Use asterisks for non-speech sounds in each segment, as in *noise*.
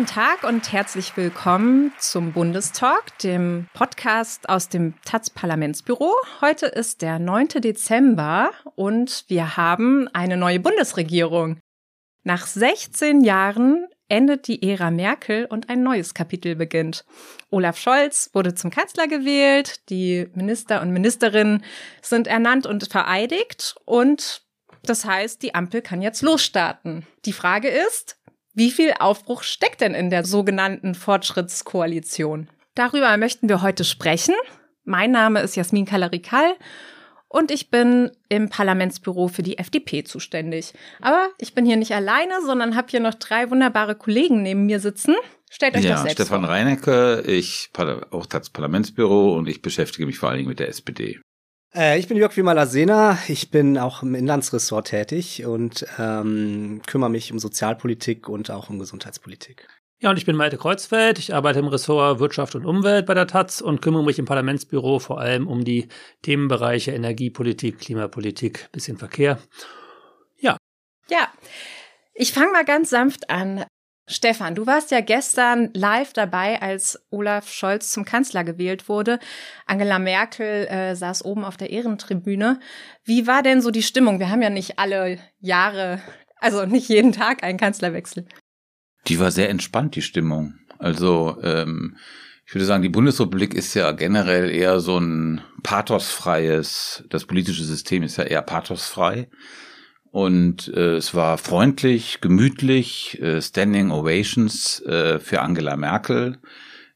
Guten Tag und herzlich willkommen zum Bundestalk, dem Podcast aus dem Taz Parlamentsbüro. Heute ist der 9. Dezember und wir haben eine neue Bundesregierung. Nach 16 Jahren endet die Ära Merkel und ein neues Kapitel beginnt. Olaf Scholz wurde zum Kanzler gewählt, die Minister und Ministerinnen sind ernannt und vereidigt und das heißt, die Ampel kann jetzt losstarten. Die Frage ist, wie viel Aufbruch steckt denn in der sogenannten Fortschrittskoalition? Darüber möchten wir heute sprechen. Mein Name ist Jasmin Kalarikal und ich bin im Parlamentsbüro für die FDP zuständig. Aber ich bin hier nicht alleine, sondern habe hier noch drei wunderbare Kollegen neben mir sitzen. Stellt euch ja, das selbst Stefan vor. Reinecke, ich auch das Parlamentsbüro und ich beschäftige mich vor allen Dingen mit der SPD. Äh, ich bin Jörg Wimala-Sena, ich bin auch im Inlandsressort tätig und ähm, kümmere mich um Sozialpolitik und auch um Gesundheitspolitik. Ja, und ich bin Malte Kreuzfeld. Ich arbeite im Ressort Wirtschaft und Umwelt bei der Taz und kümmere mich im Parlamentsbüro vor allem um die Themenbereiche Energiepolitik, Klimapolitik, bisschen Verkehr. Ja. Ja. Ich fange mal ganz sanft an. Stefan, du warst ja gestern live dabei, als Olaf Scholz zum Kanzler gewählt wurde. Angela Merkel äh, saß oben auf der Ehrentribüne. Wie war denn so die Stimmung? Wir haben ja nicht alle Jahre, also nicht jeden Tag einen Kanzlerwechsel. Die war sehr entspannt, die Stimmung. Also ähm, ich würde sagen, die Bundesrepublik ist ja generell eher so ein pathosfreies, das politische System ist ja eher pathosfrei. Und äh, es war freundlich, gemütlich, äh, Standing Ovations äh, für Angela Merkel.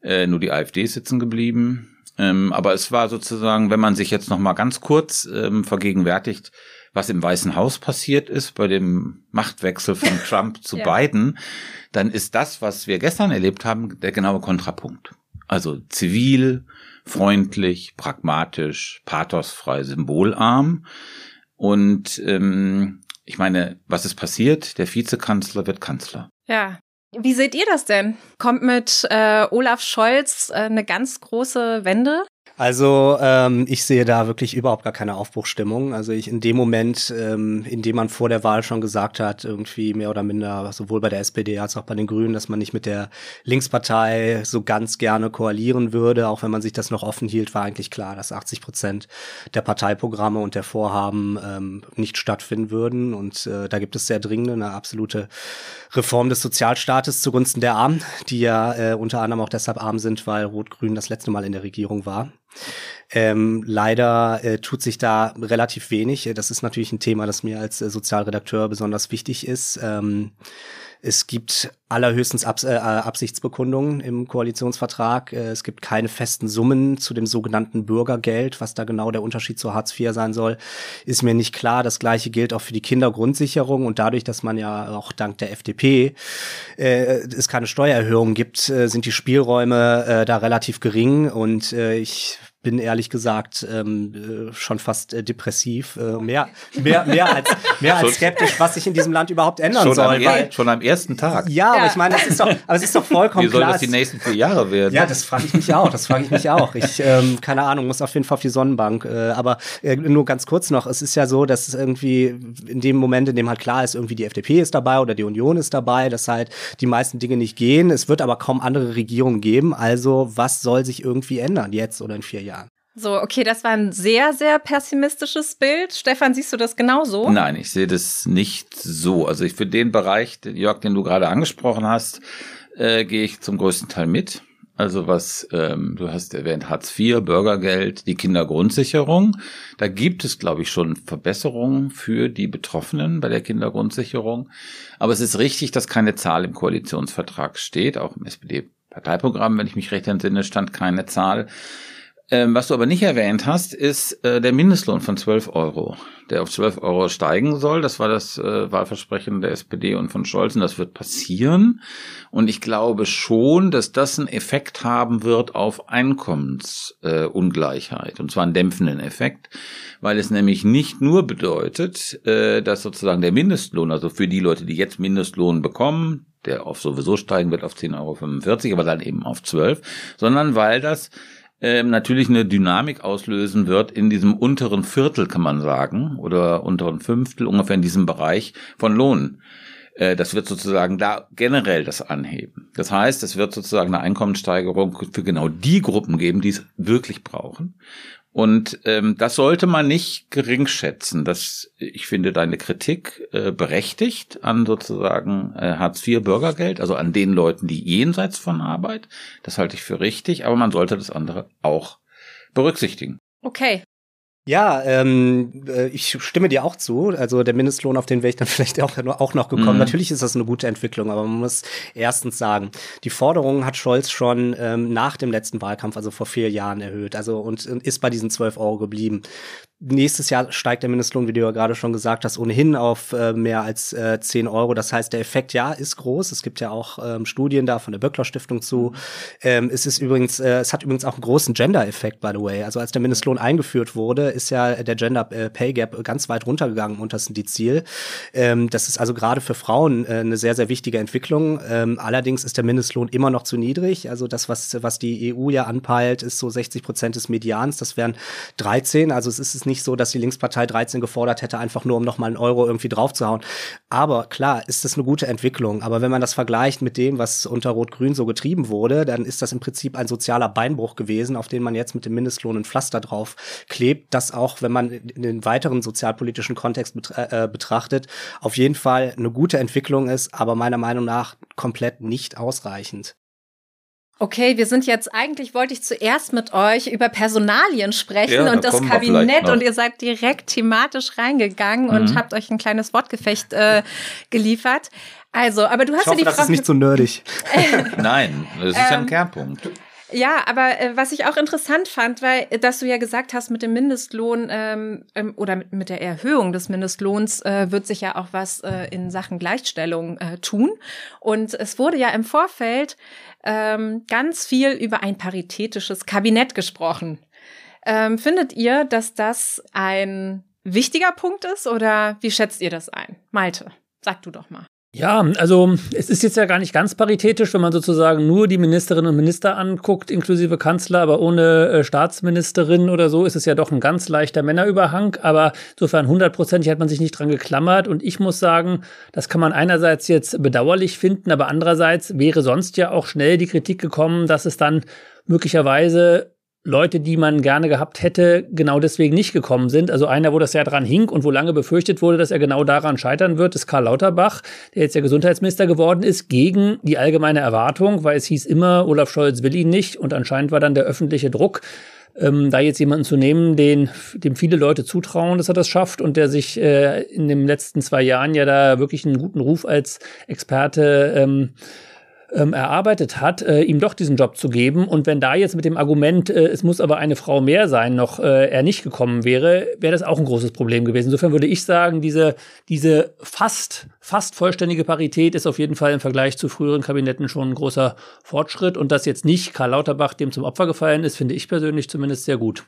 Äh, nur die AfD ist sitzen geblieben. Ähm, aber es war sozusagen, wenn man sich jetzt noch mal ganz kurz ähm, vergegenwärtigt, was im Weißen Haus passiert ist bei dem Machtwechsel von *laughs* Trump zu Ja. Biden, dann ist das, was wir gestern erlebt haben, der genaue Kontrapunkt. Also zivil, freundlich, pragmatisch, pathosfrei, symbolarm. Und ähm, ich meine, was ist passiert? Der Vizekanzler wird Kanzler. Ja. Wie seht ihr das denn? Kommt mit äh, Olaf Scholz äh, eine ganz große Wende? Also ähm, ich sehe da wirklich überhaupt gar keine Aufbruchstimmung. Also ich in dem Moment, ähm, in dem man vor der Wahl schon gesagt hat, irgendwie mehr oder minder, sowohl bei der SPD als auch bei den Grünen, dass man nicht mit der Linkspartei so ganz gerne koalieren würde, auch wenn man sich das noch offen hielt, war eigentlich klar, dass 80 Prozent der Parteiprogramme und der Vorhaben ähm, nicht stattfinden würden. Und äh, da gibt es sehr dringende, eine absolute Reform des Sozialstaates zugunsten der Armen, die ja äh, unter anderem auch deshalb arm sind, weil Rot-Grün das letzte Mal in der Regierung war. Ähm, leider äh, tut sich da relativ wenig. Das ist natürlich ein Thema, das mir als äh, Sozialredakteur besonders wichtig ist. Ähm, es gibt allerhöchstens Abs äh, Absichtsbekundungen im Koalitionsvertrag. Äh, es gibt keine festen Summen zu dem sogenannten Bürgergeld. Was da genau der Unterschied zu Hartz IV sein soll, ist mir nicht klar. Das gleiche gilt auch für die Kindergrundsicherung. Und dadurch, dass man ja auch dank der FDP äh, es keine Steuererhöhung gibt, äh, sind die Spielräume äh, da relativ gering. Und äh, ich bin ehrlich gesagt ähm, äh, schon fast äh, depressiv, äh, mehr, mehr, mehr als, mehr als skeptisch, was sich in diesem Land überhaupt ändern Schon, soll. am, weil, schon am ersten Tag. ja, aber Ja. ich meine, es ist doch, aber es ist doch *laughs* vollkommen Wie soll klar. das die nächsten vier Jahre werden? ja, das frage ich mich auch. Das frage ich mich auch. Ich, ähm, keine Ahnung, muss auf jeden Fall auf die Sonnenbank. Äh, aber äh, nur ganz kurz noch: Es ist ja so, dass es irgendwie in dem Moment, in dem halt klar ist, irgendwie die FDP ist dabei oder die Union ist dabei, dass halt die meisten Dinge nicht gehen. Es wird aber kaum andere Regierungen geben. Also was soll sich irgendwie ändern jetzt oder in vier Jahren? So, okay, das war ein sehr, sehr pessimistisches Bild. Stefan, siehst du das genauso? Nein, ich sehe das nicht so. Also ich für den Bereich, den- Jörg, den du gerade angesprochen hast, äh, gehe ich zum größten Teil mit. Also was, ähm, du hast erwähnt, Hartz IV, Bürgergeld, die Kindergrundsicherung. Da gibt es, glaube ich, schon Verbesserungen für die Betroffenen bei der Kindergrundsicherung. Aber es ist richtig, dass keine Zahl im Koalitionsvertrag steht. Auch im SPD-Parteiprogramm, wenn ich mich recht entsinne, stand keine Zahl. Ähm, was du aber nicht erwähnt hast, ist äh, der Mindestlohn von 12 Euro, der auf 12 Euro steigen soll. Das war das äh, Wahlversprechen der SPD und von Scholz. Und das wird passieren. Und ich glaube schon, dass das einen Effekt haben wird auf Einkommensungleichheit. Äh, und zwar einen dämpfenden Effekt, weil es nämlich nicht nur bedeutet, äh, dass sozusagen der Mindestlohn, also für die Leute, die jetzt Mindestlohn bekommen, der auf sowieso steigen wird auf 10,45 Euro, aber dann eben auf 12, sondern weil das ähm, natürlich eine Dynamik auslösen wird in diesem unteren Viertel, kann man sagen, oder unteren Fünftel, ungefähr in diesem Bereich von Lohn. Äh, das wird sozusagen da generell das anheben. Das heißt, es wird sozusagen eine Einkommenssteigerung für genau die Gruppen geben, die es wirklich brauchen. Und ähm, das sollte man nicht gering schätzen. Das, ich finde deine Kritik äh, berechtigt an sozusagen äh, Hartz IV Bürgergeld, also an den Leuten, die jenseits von Arbeit. Das halte ich für richtig, aber man sollte das andere auch berücksichtigen. Okay, ja, ähm, äh, ich stimme dir auch zu. Also der Mindestlohn, auf den wäre ich dann *laughs* vielleicht auch, auch noch gekommen. Mhm. Natürlich ist das eine gute Entwicklung, aber man muss erstens sagen, die Forderung hat Scholz schon ähm, nach dem letzten Wahlkampf, also vor vier Jahren, erhöht. Also und, und ist bei diesen 12 Euro geblieben. Nächstes Jahr steigt der Mindestlohn, wie du ja gerade schon gesagt hast, ohnehin auf äh, mehr als äh, 10 Euro. Das heißt, der Effekt, ja, ist groß. Es gibt ja auch ähm, Studien da von der Böckler Stiftung zu. Ähm, es ist übrigens, äh, es hat übrigens auch einen großen Gender-Effekt, by the way. Also als der Mindestlohn eingeführt wurde, ist ja der Gender äh, Pay Gap ganz weit runtergegangen unter die Ziel. Ähm, das ist also gerade für Frauen äh, eine sehr, sehr wichtige Entwicklung. Ähm, allerdings ist der Mindestlohn immer noch zu niedrig. Also das, was, was die EU ja anpeilt, ist so 60 Prozent des Medians. Das wären 13. Also es ist nicht so, dass die Linkspartei 13 gefordert hätte, einfach nur um nochmal einen Euro irgendwie draufzuhauen. Aber klar, ist das eine gute Entwicklung. Aber wenn man das vergleicht mit dem, was unter Rot-Grün so getrieben wurde, dann ist das im Prinzip ein sozialer Beinbruch gewesen, auf den man jetzt mit dem Mindestlohn ein Pflaster drauf klebt, das auch, wenn man den weiteren sozialpolitischen Kontext äh, betrachtet, auf jeden Fall eine gute Entwicklung ist, aber meiner Meinung nach komplett nicht ausreichend. Okay, wir sind jetzt, eigentlich wollte ich zuerst mit euch über Personalien sprechen ja, und das Kabinett und ihr seid direkt thematisch reingegangen mhm. und habt euch ein kleines Wortgefecht äh, *laughs* geliefert. Also, aber du hast ich hoffe, ja die das Frage. Das ist nicht so nerdig. *laughs* Nein, das ist ja ein ähm, Kernpunkt. Ja, aber äh, was ich auch interessant fand, weil, äh, dass du ja gesagt hast, mit dem Mindestlohn ähm, ähm, oder mit, mit der Erhöhung des Mindestlohns äh, wird sich ja auch was äh, in Sachen Gleichstellung äh, tun. Und es wurde ja im Vorfeld ähm, ganz viel über ein paritätisches Kabinett gesprochen. Ähm, findet ihr, dass das ein wichtiger Punkt ist oder wie schätzt ihr das ein? Malte, sag du doch mal. Ja, also es ist jetzt ja gar nicht ganz paritätisch, wenn man sozusagen nur die Ministerinnen und Minister anguckt, inklusive Kanzler, aber ohne äh, Staatsministerin oder so, ist es ja doch ein ganz leichter Männerüberhang. Aber insofern hundertprozentig hat man sich nicht dran geklammert. Und ich muss sagen, das kann man einerseits jetzt bedauerlich finden, aber andererseits wäre sonst ja auch schnell die Kritik gekommen, dass es dann möglicherweise Leute, die man gerne gehabt hätte, genau deswegen nicht gekommen sind. Also einer, wo das ja dran hing und wo lange befürchtet wurde, dass er genau daran scheitern wird, ist Karl Lauterbach, der jetzt ja Gesundheitsminister geworden ist, gegen die allgemeine Erwartung, weil es hieß immer, Olaf Scholz will ihn nicht und anscheinend war dann der öffentliche Druck, ähm, da jetzt jemanden zu nehmen, den, dem viele Leute zutrauen, dass er das schafft und der sich äh, in den letzten zwei Jahren ja da wirklich einen guten Ruf als Experte ähm, ähm, erarbeitet hat, äh, ihm doch diesen Job zu geben. Und wenn da jetzt mit dem Argument, äh, es muss aber eine Frau mehr sein, noch äh, er nicht gekommen wäre, wäre das auch ein großes Problem gewesen. Insofern würde ich sagen, diese, diese fast, fast vollständige Parität ist auf jeden Fall im Vergleich zu früheren Kabinetten schon ein großer Fortschritt. Und dass jetzt nicht Karl Lauterbach dem zum Opfer gefallen ist, finde ich persönlich zumindest sehr gut.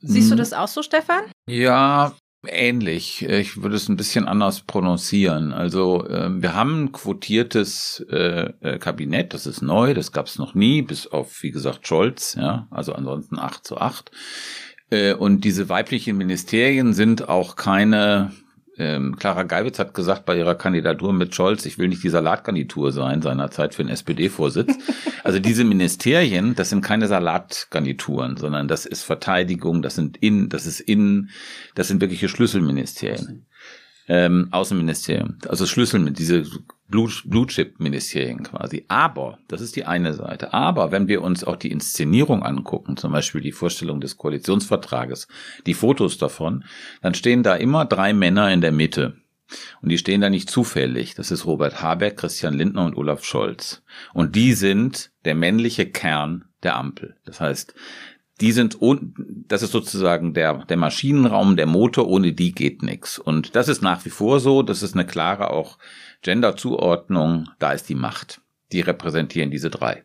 Siehst du mhm. das auch so, Stefan? Ja, Ähnlich. Ich würde es ein bisschen anders prononcieren. Also äh, wir haben ein quotiertes äh, äh, Kabinett, das ist neu, das gab es noch nie, bis auf, wie gesagt, Scholz, ja, also ansonsten 8 zu 8. Äh, und diese weiblichen Ministerien sind auch keine ähm, Clara Geibitz hat gesagt bei ihrer Kandidatur mit Scholz, ich will nicht die Salatgarnitur sein, seinerzeit für den SPD-Vorsitz. *laughs* Also diese Ministerien, das sind keine Salatgarnituren, sondern das ist Verteidigung, das sind Innen, das ist Innen, das sind wirkliche Schlüsselministerien. Ähm, Außenministerium, also Schlüssel mit diese Blue, Chip Ministerien quasi. Aber, das ist die eine Seite. Aber wenn wir uns auch die Inszenierung angucken, zum Beispiel die Vorstellung des Koalitionsvertrages, die Fotos davon, dann stehen da immer drei Männer in der Mitte. Und die stehen da nicht zufällig. Das ist Robert Habeck, Christian Lindner und Olaf Scholz. Und die sind der männliche Kern der Ampel. Das heißt, die sind, das ist sozusagen der, der Maschinenraum, der Motor, ohne die geht nix. Und das ist nach wie vor so, das ist eine klare auch Gender-Zuordnung, da ist die Macht. Die repräsentieren diese drei.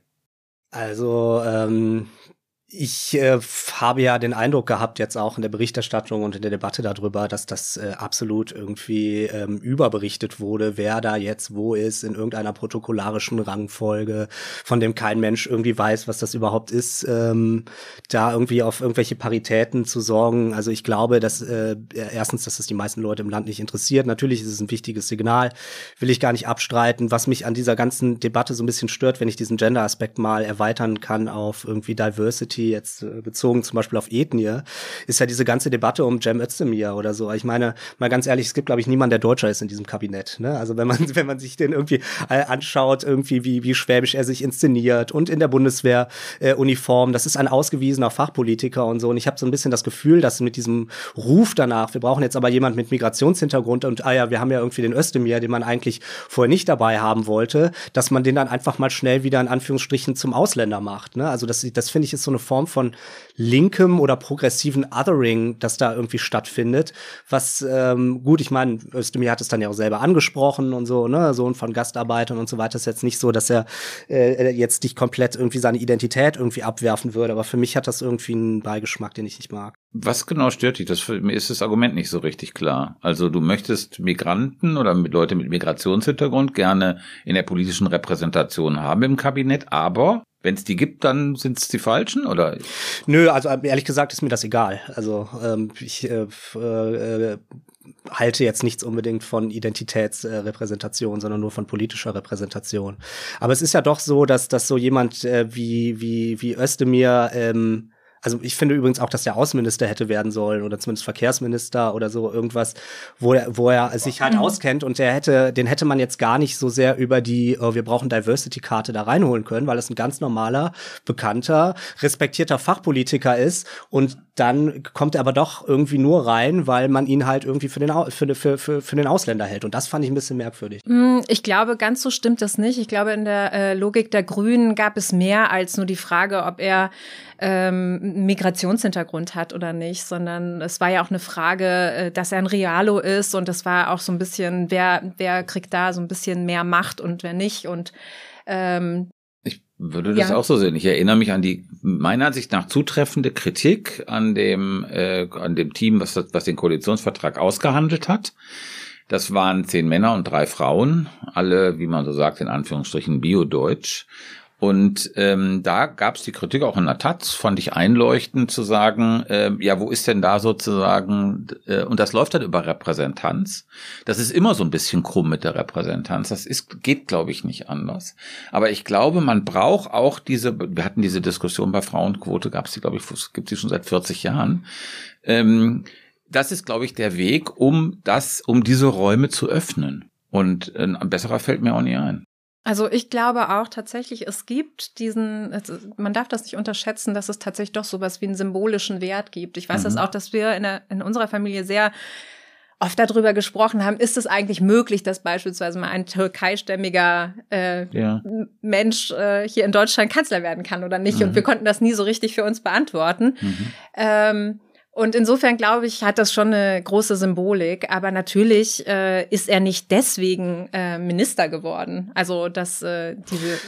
Also ähm, ich äh, habe ja den Eindruck gehabt, jetzt auch in der Berichterstattung und in der Debatte darüber, dass das äh, absolut irgendwie ähm, überberichtet wurde, wer da jetzt wo ist, in irgendeiner protokollarischen Rangfolge, von dem kein Mensch irgendwie weiß, was das überhaupt ist, ähm, da irgendwie auf irgendwelche Paritäten zu sorgen. Also ich glaube, dass äh, erstens, dass es die meisten Leute im Land nicht interessiert. Natürlich ist es ein wichtiges Signal, will ich gar nicht abstreiten. Was mich an dieser ganzen Debatte so ein bisschen stört, wenn ich diesen Gender-Aspekt mal erweitern kann auf irgendwie Diversity Community jetzt äh, bezogen zum Beispiel auf Ethnie, ist ja diese ganze Debatte um Cem Özdemir oder so. Ich meine, mal ganz ehrlich, es gibt glaube ich niemanden, der Deutscher ist in diesem Kabinett. Ne? Also wenn man *laughs* wenn man sich den irgendwie äh, anschaut, irgendwie wie wie schwäbisch er sich inszeniert und in der Bundeswehr äh, das ist ein ausgewiesener Fachpolitiker und so. Und ich habe so ein bisschen das Gefühl, dass mit diesem Ruf danach, wir brauchen jetzt aber jemand mit Migrationshintergrund und ah ja, wir haben ja irgendwie den Özdemir, den man eigentlich vorher nicht dabei haben wollte, dass man den dann einfach mal schnell wieder in Anführungsstrichen zum Ausländer macht. Ne? Also das, das finde ich ist so eine Form von linkem oder progressiven Othering, das da irgendwie stattfindet. Was ähm, gut, ich meine, Özdemir hat es dann ja auch selber angesprochen und so, ne, Sohn von Gastarbeitern und so weiter. Ist jetzt nicht so, dass er äh, jetzt nicht komplett irgendwie seine Identität irgendwie abwerfen würde, aber für mich hat das irgendwie einen Beigeschmack, den ich nicht mag. Was genau stört dich? Das mir ist das Argument nicht so richtig klar. Also du möchtest Migranten oder mit Leute mit Migrationshintergrund gerne in der politischen Repräsentation haben im Kabinett, aber wenn es die gibt, dann sind es die falschen, oder? Nö, also ehrlich gesagt ist mir das egal. Also ähm, ich äh, äh, halte jetzt nichts unbedingt von Identitätsrepräsentation, sondern nur von politischer Repräsentation. Aber es ist ja doch so, dass, dass so jemand äh, wie, wie, wie Özdemir ähm, also ich finde übrigens auch, dass der Außenminister hätte werden sollen oder zumindest Verkehrsminister oder so irgendwas, wo er, wo er sich halt mhm. auskennt und der hätte, den hätte man jetzt gar nicht so sehr über die, oh, wir brauchen Diversity-Karte da reinholen können, weil es ein ganz normaler, bekannter, respektierter Fachpolitiker ist und dann kommt er aber doch irgendwie nur rein, weil man ihn halt irgendwie für den, für, für, für, für den Ausländer hält. Und das fand ich ein bisschen merkwürdig. Hm, ich glaube, ganz so stimmt das nicht. Ich glaube, in der äh, Logik der Grünen gab es mehr als nur die Frage, ob er ähm, Migrationshintergrund hat oder nicht, sondern es war ja auch eine Frage, äh, dass er ein Realo ist und das war auch so ein bisschen, wer, wer kriegt da so ein bisschen mehr Macht und wer nicht und ähm, ich würde das ja. auch so sehen. Ich erinnere mich an die meiner Ansicht nach zutreffende Kritik an dem äh, an dem Team, was was den Koalitionsvertrag ausgehandelt hat. Das waren zehn Männer und drei Frauen, alle, wie man so sagt, in Anführungsstrichen Bio-Deutsch. Und ähm, da gab es die Kritik auch in der Taz, fand ich einleuchtend zu sagen, äh, ja, wo ist denn da sozusagen, äh, und das läuft dann über Repräsentanz. Das ist immer so ein bisschen krumm mit der Repräsentanz. Das ist, geht, glaube ich, nicht anders. Aber ich glaube, man braucht auch diese, wir hatten diese Diskussion bei Frauenquote, gab es die, glaube ich, gibt sie schon seit 40 Jahren. Ähm, das ist, glaube ich, der Weg, um das, um diese Räume zu öffnen. Und äh, ein besserer fällt mir auch nie ein. Also ich glaube auch tatsächlich, es gibt diesen, man darf das nicht unterschätzen, dass es tatsächlich doch sowas wie einen symbolischen Wert gibt. Ich weiß mhm. das auch, dass wir in, der, in unserer Familie sehr oft darüber gesprochen haben, ist es eigentlich möglich, dass beispielsweise mal ein türkeistämmiger äh, ja. Mensch äh, hier in Deutschland Kanzler werden kann oder nicht? Mhm. Und wir konnten das nie so richtig für uns beantworten. Mhm. Ähm, und insofern glaube ich, hat das schon eine große Symbolik. Aber natürlich äh, ist er nicht deswegen äh, Minister geworden. Also dass äh, diese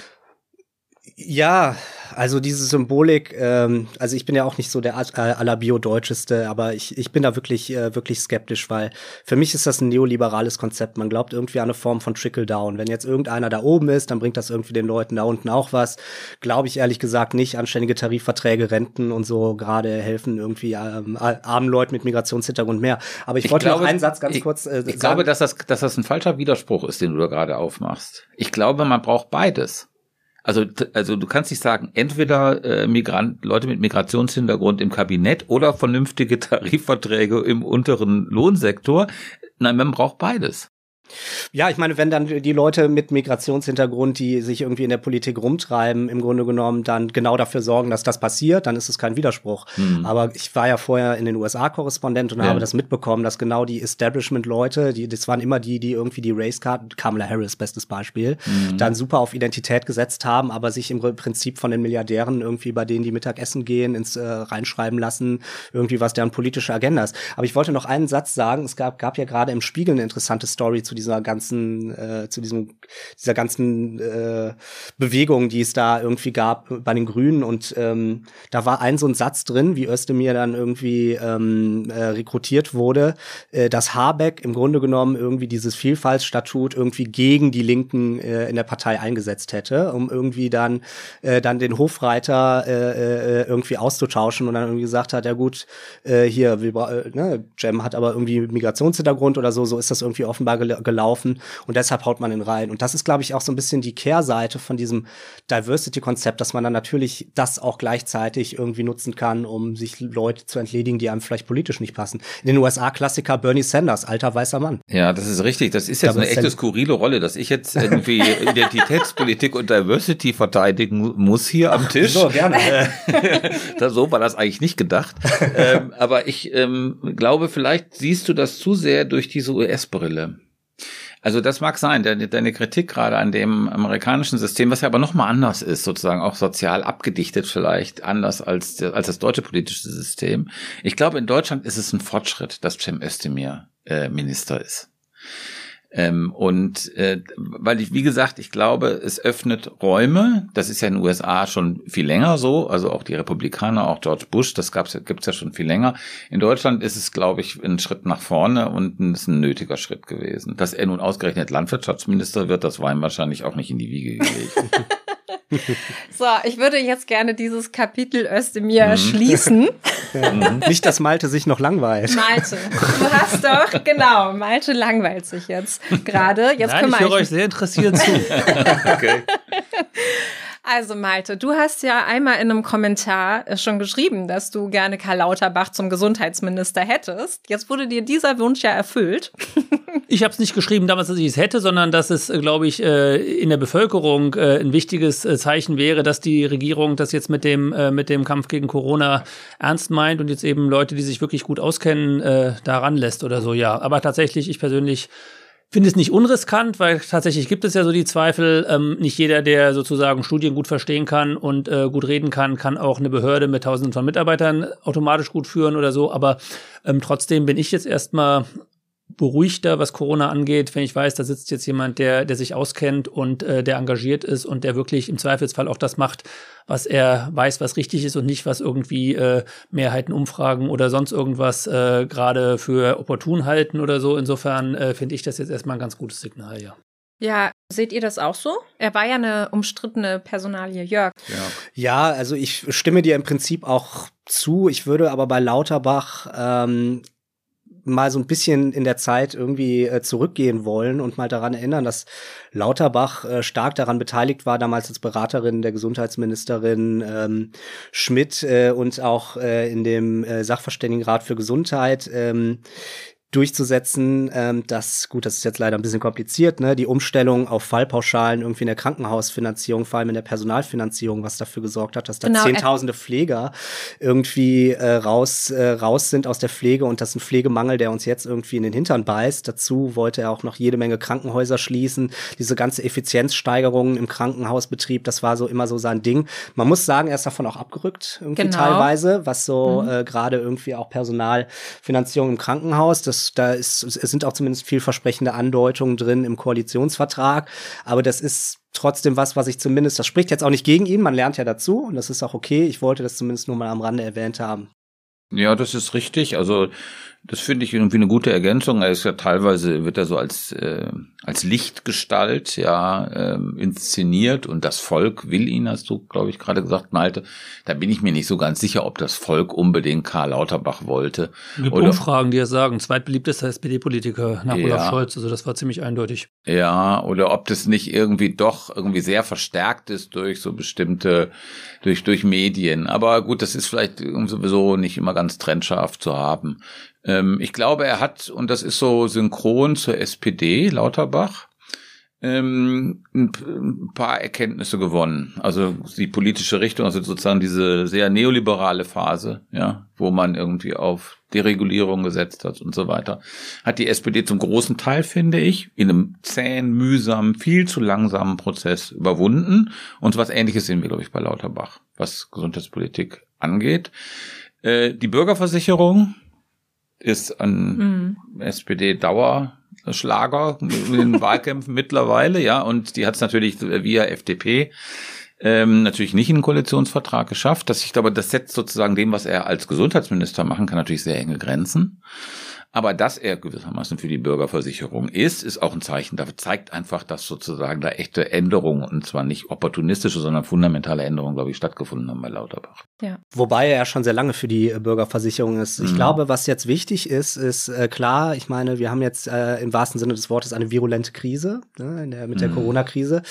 ja, also diese Symbolik, ähm, also ich bin ja auch nicht so der aller Bio-Deutscheste, aber ich, ich bin da wirklich, äh, wirklich skeptisch, weil für mich ist das ein neoliberales Konzept. Man glaubt irgendwie an eine Form von Trickle-Down. Wenn jetzt irgendeiner da oben ist, dann bringt das irgendwie den Leuten da unten auch was. Glaube ich ehrlich gesagt nicht. Anständige Tarifverträge, Renten und so gerade helfen irgendwie ähm, armen Leuten mit Migrationshintergrund mehr. Aber ich, ich wollte glaube, noch einen Satz ganz ich, kurz äh, Ich sagen. glaube, dass das, dass das ein falscher Widerspruch ist, den du da gerade aufmachst. Ich glaube, man braucht beides. Also, also du kannst nicht sagen, entweder äh, Migrant, Leute mit Migrationshintergrund im Kabinett oder vernünftige *laughs* Tarifverträge im unteren Lohnsektor. Nein, man braucht beides. Ja, ich meine, wenn dann die Leute mit Migrationshintergrund, die sich irgendwie in der Politik rumtreiben, im Grunde genommen dann genau dafür sorgen, dass das passiert, dann ist es kein Widerspruch. Mhm. Aber ich war ja vorher in den USA Korrespondent und ja. habe das mitbekommen, dass genau die Establishment-Leute, die, das waren immer die, die irgendwie die Race-Card, Kamala Harris, bestes Beispiel, mhm. dann super auf Identität gesetzt haben, aber sich im Prinzip von den Milliardären irgendwie, bei denen die Mittagessen gehen, ins äh, reinschreiben lassen, irgendwie was deren politische Agenda ist. Aber ich wollte noch einen Satz sagen, es gab, gab ja gerade im Spiegel eine interessante Story zu dieser ganzen, äh, zu diesem, dieser ganzen äh, Bewegung, die es da irgendwie gab bei den Grünen. Und ähm, da war ein so ein Satz drin, wie Özdemir dann irgendwie ähm, äh, rekrutiert wurde, äh, dass Habeck im Grunde genommen irgendwie dieses Vielfaltsstatut irgendwie gegen die Linken äh, in der Partei eingesetzt hätte, um irgendwie dann äh, dann den Hofreiter äh, äh, irgendwie auszutauschen und dann irgendwie gesagt hat, ja gut, äh, hier, wir, äh, ne, Jem hat aber irgendwie Migrationshintergrund oder so, so ist das irgendwie offenbar gel gelaufen und deshalb haut man ihn rein. Und das ist, glaube ich, auch so ein bisschen die Kehrseite von diesem Diversity-Konzept, dass man dann natürlich das auch gleichzeitig irgendwie nutzen kann, um sich Leute zu entledigen, die einem vielleicht politisch nicht passen. In den USA Klassiker Bernie Sanders, alter weißer Mann. Ja, das ist richtig. Das ist jetzt eine echte skurrile Rolle, dass ich jetzt irgendwie Identitätspolitik und Diversity verteidigen muss hier am Tisch. So, gerne. *laughs* so war das eigentlich nicht gedacht. ähm, aber ich ähm, glaube, vielleicht siehst du das zu sehr durch diese US-Brille. Also das mag sein, deine, deine Kritik gerade an dem amerikanischen System, was ja aber nochmal anders ist, sozusagen auch sozial abgedichtet vielleicht, anders als, als das deutsche politische System. Ich glaube, in Deutschland ist es ein Fortschritt, dass Cem Özdemir äh, Minister ist. Ähm, und äh, weil ich, wie gesagt, ich glaube, es öffnet Räume. Das ist ja in den USA schon viel länger so. Also auch die Republikaner, auch George Bush, das gab's, gibt's ja schon viel länger. In Deutschland ist es, glaube ich, ein Schritt nach vorne und es ist ein nötiger Schritt gewesen. Dass er nun ausgerechnet Landwirtschaftsminister wird, das war ihm wahrscheinlich auch nicht in die Wiege gelegt. *laughs* *laughs* so, ich würde jetzt gerne dieses Kapitel Özdemir mhm. schließen. *laughs* Ja. Nicht, dass Malte sich noch langweilt. Malte, du hast doch, genau, Malte langweilt sich jetzt gerade. Jetzt Nein, ich höre euch sehr interessiert zu. *laughs* okay. Also Malte, du hast ja einmal in einem Kommentar äh, schon geschrieben, dass du gerne Karl Lauterbach zum Gesundheitsminister hättest. Jetzt wurde dir dieser Wunsch ja erfüllt. *laughs* ich habe es nicht geschrieben damals, dass ich es hätte, sondern dass es, äh, glaube ich, äh, in der Bevölkerung ein wichtiges Zeichen wäre, dass die Regierung das jetzt mit dem, mit dem Kampf gegen Corona ernst meint und jetzt eben Leute, die sich wirklich gut auskennen, daran lässt oder so. Ja, aber tatsächlich, ich persönlich finde es nicht unriskant, weil tatsächlich gibt es ja so die Zweifel, ähm, nicht jeder, der sozusagen Studien gut verstehen kann und äh, gut reden kann, kann auch eine Behörde mit tausenden von Mitarbeitern automatisch gut führen oder so. Aber ähm, trotzdem bin ich jetzt erstmal beruhigter, was Corona angeht, wenn ich weiß, da sitzt jetzt jemand, der, der sich auskennt und äh, der engagiert ist und der wirklich im Zweifelsfall auch das macht, was er weiß, was richtig ist und nicht, was irgendwie äh, Mehrheiten, Umfragen oder sonst irgendwas äh, gerade für opportun halten oder so. Insofern äh, finde ich das jetzt erstmal ein ganz gutes Signal, ja. Ja, seht ihr das auch so? Er war ja eine umstrittene Personalie, Jörg. Ja. ja, also ich stimme dir im Prinzip auch zu. Ich würde aber bei Lauterbach ähm, mal so ein bisschen in der Zeit irgendwie äh, zurückgehen wollen und mal daran erinnern, dass Lauterbach äh, stark daran beteiligt war, damals als Beraterin der Gesundheitsministerin ähm, Schmidt äh, und auch äh, in dem äh, Sachverständigenrat für Gesundheit. Ähm, durchzusetzen, ähm, dass, gut, das ist jetzt leider ein bisschen kompliziert, ne, die Umstellung auf Fallpauschalen irgendwie in der Krankenhausfinanzierung, vor allem in der Personalfinanzierung, was dafür gesorgt hat, dass da genau, Zehntausende Pfleger irgendwie äh, raus, äh, raus sind aus der Pflege und das ist ein Pflegemangel, der uns jetzt irgendwie in den Hintern beißt. Dazu wollte er auch noch jede Menge Krankenhäuser schließen. Diese ganze Effizienzsteigerung im Krankenhausbetrieb, das war so immer so sein Ding. Man muss sagen, er ist davon auch abgerückt, irgendwie genau. teilweise, was so mhm. äh, gerade irgendwie auch Personalfinanzierung im Krankenhaus, das da ist, es sind auch zumindest vielversprechende Andeutungen drin im Koalitionsvertrag. Aber das ist trotzdem was, was ich zumindest, das spricht jetzt auch nicht gegen ihn, man lernt ja dazu und das ist auch okay. Ich wollte das zumindest nur mal am Rande erwähnt haben. Ja, das ist richtig. Also das finde ich irgendwie eine gute Ergänzung. Er ist ja teilweise, wird er so als, äh, als Lichtgestalt, ja, äh, inszeniert und das Volk will ihn, hast du, glaube ich, gerade gesagt, Malte. Da bin ich mir nicht so ganz sicher, ob das Volk unbedingt Karl Lauterbach wollte. Es gibt Oder, Umfragen, die ja sagen, zweitbeliebtester SPD-Politiker nach ja, Olaf Scholz. Also das war ziemlich eindeutig. Ja, oder ob das nicht irgendwie doch irgendwie sehr verstärkt ist durch so bestimmte, durch, durch Medien. Aber gut, das ist vielleicht sowieso nicht immer ganz trennscharf zu haben. Ähm, ich glaube, er hat, und das ist so synchron zur SPD, Lauterbach, ähm, ein paar Erkenntnisse gewonnen. Also die politische Richtung, also sozusagen diese sehr neoliberale Phase, ja, wo man irgendwie auf Deregulierung gesetzt hat und so weiter, hat die SPD zum großen Teil, finde ich, in einem zähen, mühsamen, viel zu langsamen Prozess überwunden. Und was Ähnliches sehen wir, glaube ich, bei Lauterbach, was Gesundheitspolitik angeht. Äh, die Bürgerversicherung ist ein mhm. SPD-Dauer Schlager in den Wahlkämpfen *laughs* mittlerweile, ja, und die hat es natürlich via FDP ähm, natürlich nicht in den Koalitionsvertrag geschafft. Das ich glaube, das setzt sozusagen dem, was er als Gesundheitsminister machen kann, natürlich sehr enge Grenzen. Aber dass er gewissermaßen für die Bürgerversicherung ist, ist auch ein Zeichen. Da zeigt einfach, dass sozusagen da echte Änderungen, und zwar nicht opportunistische, sondern fundamentale Änderungen, glaube ich, stattgefunden haben bei Lauterbach. Ja. Wobei er ja schon sehr lange für die Bürgerversicherung ist. Ich mhm. glaube, was jetzt wichtig ist, ist äh, klar, ich meine, wir haben jetzt äh, im wahrsten Sinne des Wortes eine virulente Krise ne, der, mit der mhm. Corona-Krise,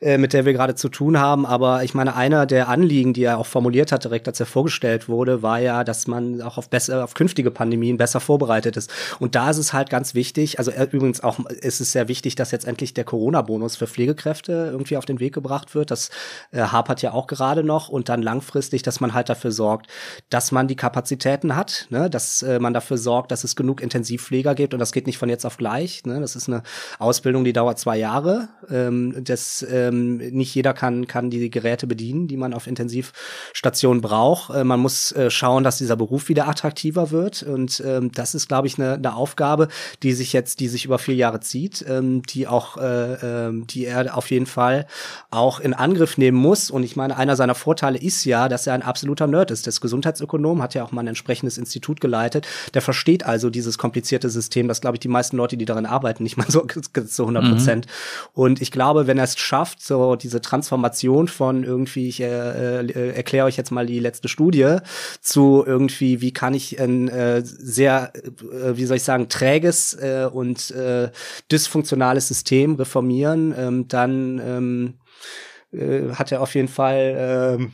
äh, mit der wir gerade zu tun haben. Aber ich meine, einer der Anliegen, die er auch formuliert hat, direkt als er vorgestellt wurde, war ja, dass man auch auf, besser, auf künftige Pandemien besser vorbereitet ist ist. Und da ist es halt ganz wichtig, also äh, übrigens auch ist es sehr wichtig, dass jetzt endlich der Corona-Bonus für Pflegekräfte irgendwie auf den Weg gebracht wird. Das äh, hapert ja auch gerade noch und dann langfristig, dass man halt dafür sorgt, dass man die Kapazitäten hat, ne? dass äh, man dafür sorgt, dass es genug Intensivpfleger gibt und das geht nicht von jetzt auf gleich. Ne? Das ist eine Ausbildung, die dauert zwei Jahre. Ähm, das, ähm, nicht jeder kann, kann die Geräte bedienen, die man auf Intensivstationen braucht. Äh, man muss äh, schauen, dass dieser Beruf wieder attraktiver wird und ähm, das ist, glaube ich, eine, eine Aufgabe, die sich jetzt, die sich über vier Jahre zieht, ähm, die auch, äh, äh, die er auf jeden Fall auch in Angriff nehmen muss. Und ich meine, einer seiner Vorteile ist ja, dass er ein absoluter Nerd ist. Das Gesundheitsökonom hat ja auch mal ein entsprechendes Institut geleitet. Der versteht also dieses komplizierte System, das glaube ich die meisten Leute, die darin arbeiten, nicht mal so *laughs* zu 100 Prozent. Mhm. Und ich glaube, wenn er es schafft, so diese Transformation von irgendwie, ich äh, äh, erkläre euch jetzt mal die letzte Studie zu irgendwie, wie kann ich ein äh, sehr äh, äh, wie soll ich sagen, träges äh, und äh, dysfunktionales System reformieren, ähm, dann ähm, äh, hat er auf jeden Fall ähm,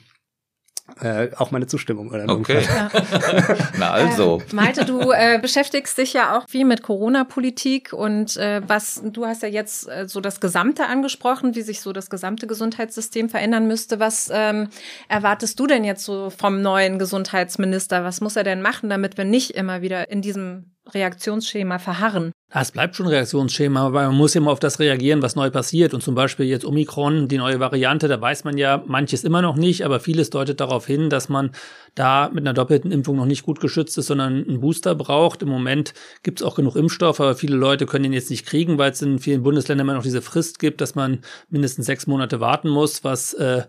äh, auch meine Zustimmung. Oder okay. Ja. *laughs* Na also. Äh, Malte, du äh, beschäftigst dich ja auch viel mit Corona-Politik und äh, was du hast ja jetzt äh, so das Gesamte angesprochen, wie sich so das gesamte Gesundheitssystem verändern müsste. Was ähm, erwartest du denn jetzt so vom neuen Gesundheitsminister? Was muss er denn machen, damit wir nicht immer wieder in diesem Reaktionsschema verharren? Es bleibt schon Reaktionsschema, aber man muss immer auf das reagieren, was neu passiert. Und zum Beispiel jetzt Omikron, die neue Variante, da weiß man ja manches immer noch nicht, aber vieles deutet darauf hin, dass man da mit einer doppelten Impfung noch nicht gut geschützt ist, sondern einen Booster braucht. Im Moment gibt es auch genug Impfstoff, aber viele Leute können ihn jetzt nicht kriegen, weil es in vielen Bundesländern immer noch diese Frist gibt, dass man mindestens sechs Monate warten muss, was äh,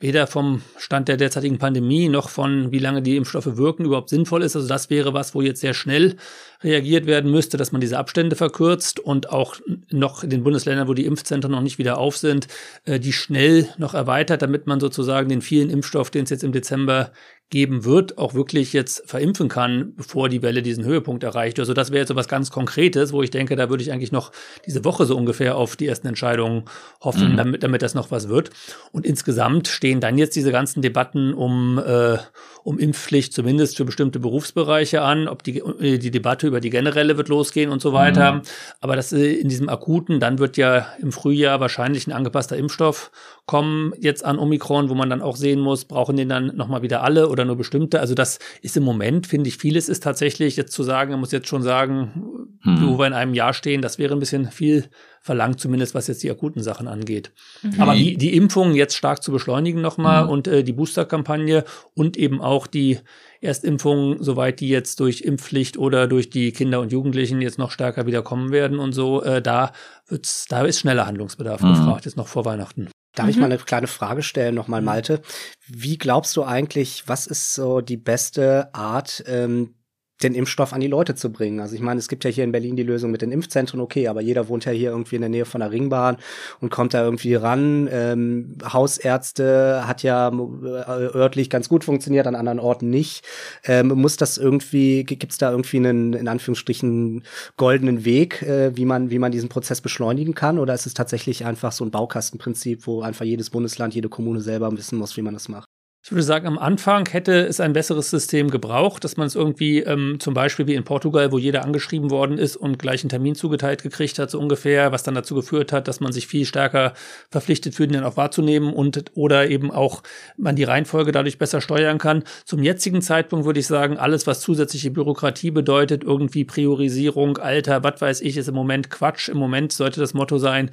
weder vom Stand der derzeitigen Pandemie noch von wie lange die Impfstoffe wirken überhaupt sinnvoll ist. Also das wäre was, wo jetzt sehr schnell reagiert werden müsste, dass man diese Abstände verkürzt und auch noch in den Bundesländern, wo die Impfzentren noch nicht wieder auf sind, äh, die schnell noch erweitert, damit man sozusagen den vielen Impfstoff, den es jetzt im Dezember geben wird, auch wirklich jetzt verimpfen kann, bevor die Welle diesen Höhepunkt erreicht. Also das wäre jetzt so was ganz Konkretes, wo ich denke, da würde ich eigentlich noch diese Woche so ungefähr auf die ersten Entscheidungen hoffen, mhm. damit, damit das noch was wird. Und insgesamt stehen dann jetzt diese ganzen Debatten um, äh, um Impfpflicht zumindest für bestimmte Berufsbereiche an, ob die, äh, die Debatte über die generelle wird losgehen und so weiter. Mhm. Aber das äh, in diesem akuten, dann wird ja im Frühjahr wahrscheinlich ein angepasster Impfstoff kommen jetzt an Omikron, wo man dann auch sehen muss, brauchen den dann nochmal wieder alle oder nur bestimmte. Also das ist im Moment, finde ich, vieles ist tatsächlich jetzt zu sagen, man muss jetzt schon sagen, hm. wo wir in einem Jahr stehen, das wäre ein bisschen viel verlangt, zumindest was jetzt die akuten Sachen angeht. Mhm. Aber die, die Impfungen jetzt stark zu beschleunigen nochmal mhm. und äh, die Boosterkampagne und eben auch die Erstimpfungen, soweit die jetzt durch Impfpflicht oder durch die Kinder und Jugendlichen jetzt noch stärker wieder kommen werden und so, äh, da wird's, da ist schneller Handlungsbedarf mhm. gefragt, jetzt noch vor Weihnachten. Darf mhm. ich mal eine kleine Frage stellen, nochmal, mhm. Malte? Wie glaubst du eigentlich, was ist so die beste Art, ähm, den Impfstoff an die Leute zu bringen. Also ich meine, es gibt ja hier in Berlin die Lösung mit den Impfzentren, okay, aber jeder wohnt ja hier irgendwie in der Nähe von der Ringbahn und kommt da irgendwie ran. Ähm, Hausärzte hat ja äh, örtlich ganz gut funktioniert, an anderen Orten nicht. Ähm, muss das irgendwie, gibt es da irgendwie einen, in Anführungsstrichen, goldenen Weg, äh, wie man, wie man diesen Prozess beschleunigen kann? Oder ist es tatsächlich einfach so ein Baukastenprinzip, wo einfach jedes Bundesland, jede Kommune selber wissen muss, wie man das macht? Ich würde sagen, am Anfang hätte es ein besseres System gebraucht, dass man es irgendwie ähm, zum Beispiel wie in Portugal, wo jeder angeschrieben worden ist und gleich einen Termin zugeteilt gekriegt hat, so ungefähr, was dann dazu geführt hat, dass man sich viel stärker verpflichtet fühlt, den auch wahrzunehmen und oder eben auch man die Reihenfolge dadurch besser steuern kann. Zum jetzigen Zeitpunkt würde ich sagen, alles, was zusätzliche Bürokratie bedeutet, irgendwie Priorisierung, Alter, was weiß ich, ist im Moment Quatsch. Im Moment sollte das Motto sein,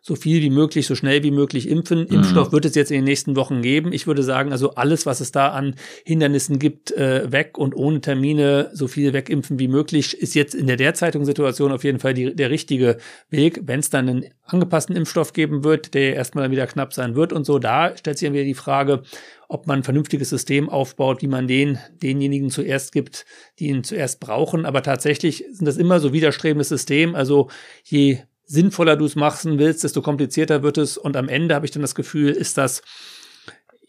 so viel wie möglich, so schnell wie möglich impfen. Mhm. Impfstoff wird es jetzt in den nächsten Wochen geben. Ich würde sagen, also alles, was es da an Hindernissen gibt, äh, weg und ohne Termine so viel wegimpfen wie möglich, ist jetzt in der derzeitigen Situation auf jeden Fall die, der richtige Weg. Wenn es dann einen angepassten Impfstoff geben wird, der erstmal dann wieder knapp sein wird und so, da stellt sich dann wieder die Frage, ob man ein vernünftiges System aufbaut, wie man den denjenigen zuerst gibt, die ihn zuerst brauchen. Aber tatsächlich sind das immer so widerstrebende System. Also je sinnvoller du es machen willst, desto komplizierter wird es. Und am Ende habe ich dann das Gefühl, ist das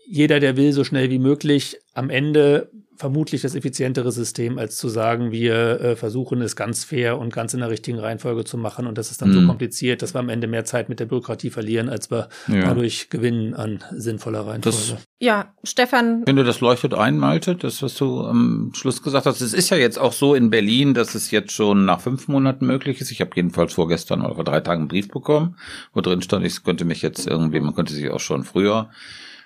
jeder, der will, so schnell wie möglich. Am Ende vermutlich das effizientere System, als zu sagen, wir äh, versuchen es ganz fair und ganz in der richtigen Reihenfolge zu machen. Und das ist dann mhm. so kompliziert, dass wir am Ende mehr Zeit mit der Bürokratie verlieren, als wir ja. dadurch gewinnen an sinnvoller Reihenfolge. Das, ja, Stefan. Ich finde, das leuchtet ein, Malte, das, was du am Schluss gesagt hast. Es ist ja jetzt auch so in Berlin, dass es jetzt schon nach fünf Monaten möglich ist. Ich habe jedenfalls vorgestern oder vor drei Tagen einen Brief bekommen, wo drin stand, ich könnte mich jetzt irgendwie, man könnte sich auch schon früher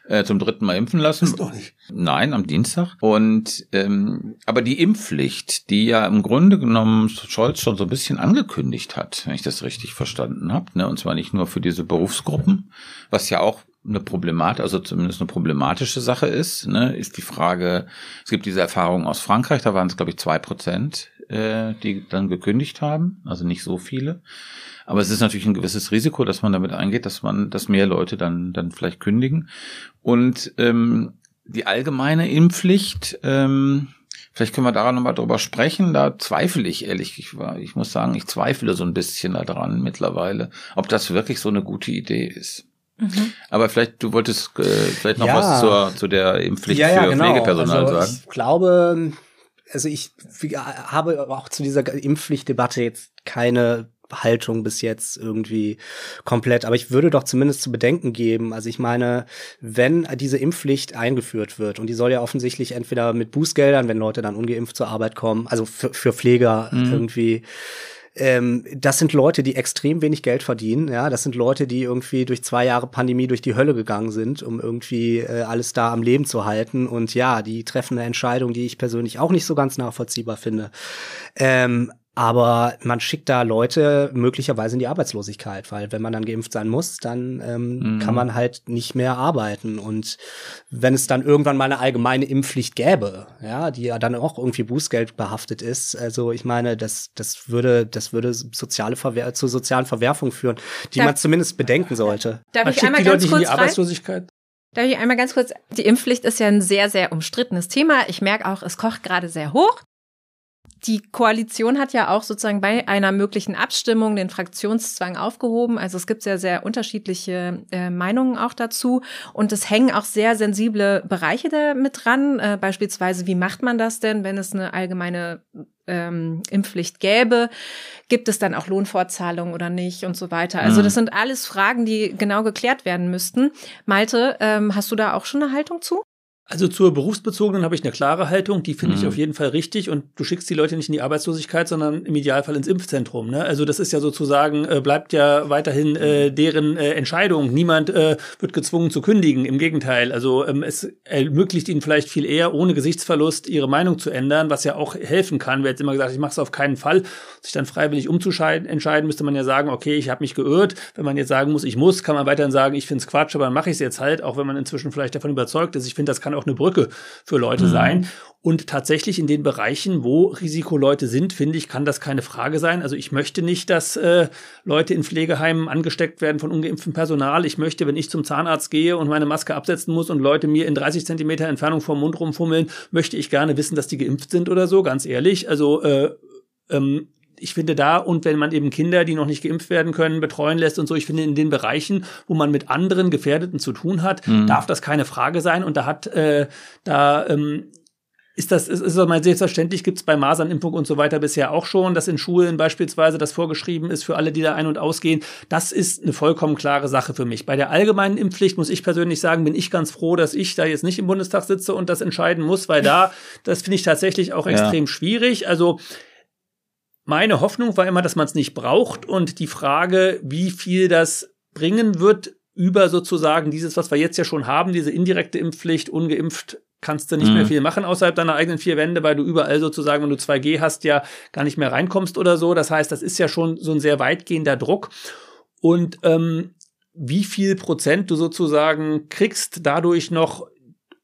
äh, zum dritten Mal impfen lassen. Ist doch nicht. Nein, am Dienstag. Und ähm, aber die Impfpflicht, die ja im Grunde genommen Scholz schon so ein bisschen angekündigt hat, wenn ich das richtig verstanden habe, ne, und zwar nicht nur für diese Berufsgruppen, was ja auch eine Problematik, also zumindest eine problematische Sache ist, ne, ist die Frage, es gibt diese Erfahrung aus Frankreich, da waren es, glaube ich, zwei Prozent, äh, die dann gekündigt haben, also nicht so viele. Aber es ist natürlich ein gewisses Risiko, dass man damit eingeht, dass man, dass mehr Leute dann, dann vielleicht kündigen. Und ähm, die allgemeine Impfpflicht, ähm, vielleicht können wir daran nochmal drüber sprechen. Da zweifle ich ehrlich, ich, ich muss sagen, ich zweifle so ein bisschen daran mittlerweile, ob das wirklich so eine gute Idee ist. Mhm. Aber vielleicht, du wolltest äh, vielleicht noch ja. was zur, zu der Impfpflicht ja, ja, für genau. Pflegepersonal also sagen. Ich glaube, also ich habe auch zu dieser Impfpflichtdebatte jetzt keine Haltung bis jetzt irgendwie komplett. Aber ich würde doch zumindest zu bedenken geben. Also ich meine, wenn diese Impfpflicht eingeführt wird und die soll ja offensichtlich entweder mit Bußgeldern, wenn Leute dann ungeimpft zur Arbeit kommen, also für, für Pfleger mhm. irgendwie ähm, das sind Leute, die extrem wenig Geld verdienen. Ja, das sind Leute, die irgendwie durch zwei Jahre Pandemie durch die Hölle gegangen sind, um irgendwie äh, alles da am Leben zu halten. Und ja, die treffen eine Entscheidung, die ich persönlich auch nicht so ganz nachvollziehbar finde. Ähm, aber man schickt da Leute möglicherweise in die Arbeitslosigkeit, weil wenn man dann geimpft sein muss, dann ähm, mhm. kann man halt nicht mehr arbeiten. Und wenn es dann irgendwann mal eine allgemeine Impfpflicht gäbe, ja, die ja dann auch irgendwie Bußgeld behaftet ist, also ich meine, das, das würde, das würde soziale Verwer zu sozialen Verwerfungen führen, die Darf man zumindest bedenken sollte. Darf man ich einmal ganz kurz in die Arbeitslosigkeit? Darf ich einmal ganz kurz, die Impfpflicht ist ja ein sehr, sehr umstrittenes Thema. Ich merke auch, es kocht gerade sehr hoch. Die Koalition hat ja auch sozusagen bei einer möglichen Abstimmung den Fraktionszwang aufgehoben. Also es gibt sehr, sehr unterschiedliche äh, Meinungen auch dazu. Und es hängen auch sehr sensible Bereiche damit dran. Äh, beispielsweise, wie macht man das denn, wenn es eine allgemeine ähm, Impfpflicht gäbe? Gibt es dann auch Lohnfortzahlungen oder nicht und so weiter? Also mhm. das sind alles Fragen, die genau geklärt werden müssten. Malte, ähm, hast du da auch schon eine Haltung zu? Also zur berufsbezogenen habe ich eine klare Haltung, die finde mhm. ich auf jeden Fall richtig und du schickst die Leute nicht in die Arbeitslosigkeit, sondern im Idealfall ins Impfzentrum. Ne? Also das ist ja sozusagen, äh, bleibt ja weiterhin äh, deren äh, Entscheidung. Niemand äh, wird gezwungen zu kündigen, im Gegenteil. Also ähm, es ermöglicht ihnen vielleicht viel eher, ohne Gesichtsverlust ihre Meinung zu ändern, was ja auch helfen kann. Wer jetzt immer gesagt, ich mache es auf keinen Fall, sich dann freiwillig umzuscheiden, entscheiden, müsste man ja sagen, okay, ich habe mich geirrt. Wenn man jetzt sagen muss, ich muss, kann man weiterhin sagen, ich finde es Quatsch, aber dann mache ich es jetzt halt, auch wenn man inzwischen vielleicht davon überzeugt ist. Ich finde, das kann auch eine Brücke für Leute mhm. sein. Und tatsächlich in den Bereichen, wo Risikoleute sind, finde ich, kann das keine Frage sein. Also ich möchte nicht, dass äh, Leute in Pflegeheimen angesteckt werden von ungeimpftem Personal. Ich möchte, wenn ich zum Zahnarzt gehe und meine Maske absetzen muss und Leute mir in 30 Zentimeter Entfernung vom Mund rumfummeln, möchte ich gerne wissen, dass die geimpft sind oder so, ganz ehrlich. Also äh, ähm, ich finde da, und wenn man eben Kinder, die noch nicht geimpft werden können, betreuen lässt und so, ich finde in den Bereichen, wo man mit anderen Gefährdeten zu tun hat, mhm. darf das keine Frage sein. Und da hat, äh, da ähm, ist das, ist, ist mal selbstverständlich, gibt es bei Masernimpfung und so weiter bisher auch schon, dass in Schulen beispielsweise das vorgeschrieben ist für alle, die da ein- und ausgehen. Das ist eine vollkommen klare Sache für mich. Bei der allgemeinen Impfpflicht muss ich persönlich sagen, bin ich ganz froh, dass ich da jetzt nicht im Bundestag sitze und das entscheiden muss, weil da, das finde ich tatsächlich auch extrem ja. schwierig. Also meine Hoffnung war immer, dass man es nicht braucht und die Frage, wie viel das bringen wird, über sozusagen dieses, was wir jetzt ja schon haben, diese indirekte Impfpflicht, ungeimpft kannst du nicht mhm. mehr viel machen außerhalb deiner eigenen vier Wände, weil du überall sozusagen, wenn du 2G hast, ja gar nicht mehr reinkommst oder so. Das heißt, das ist ja schon so ein sehr weitgehender Druck. Und ähm, wie viel Prozent du sozusagen kriegst dadurch noch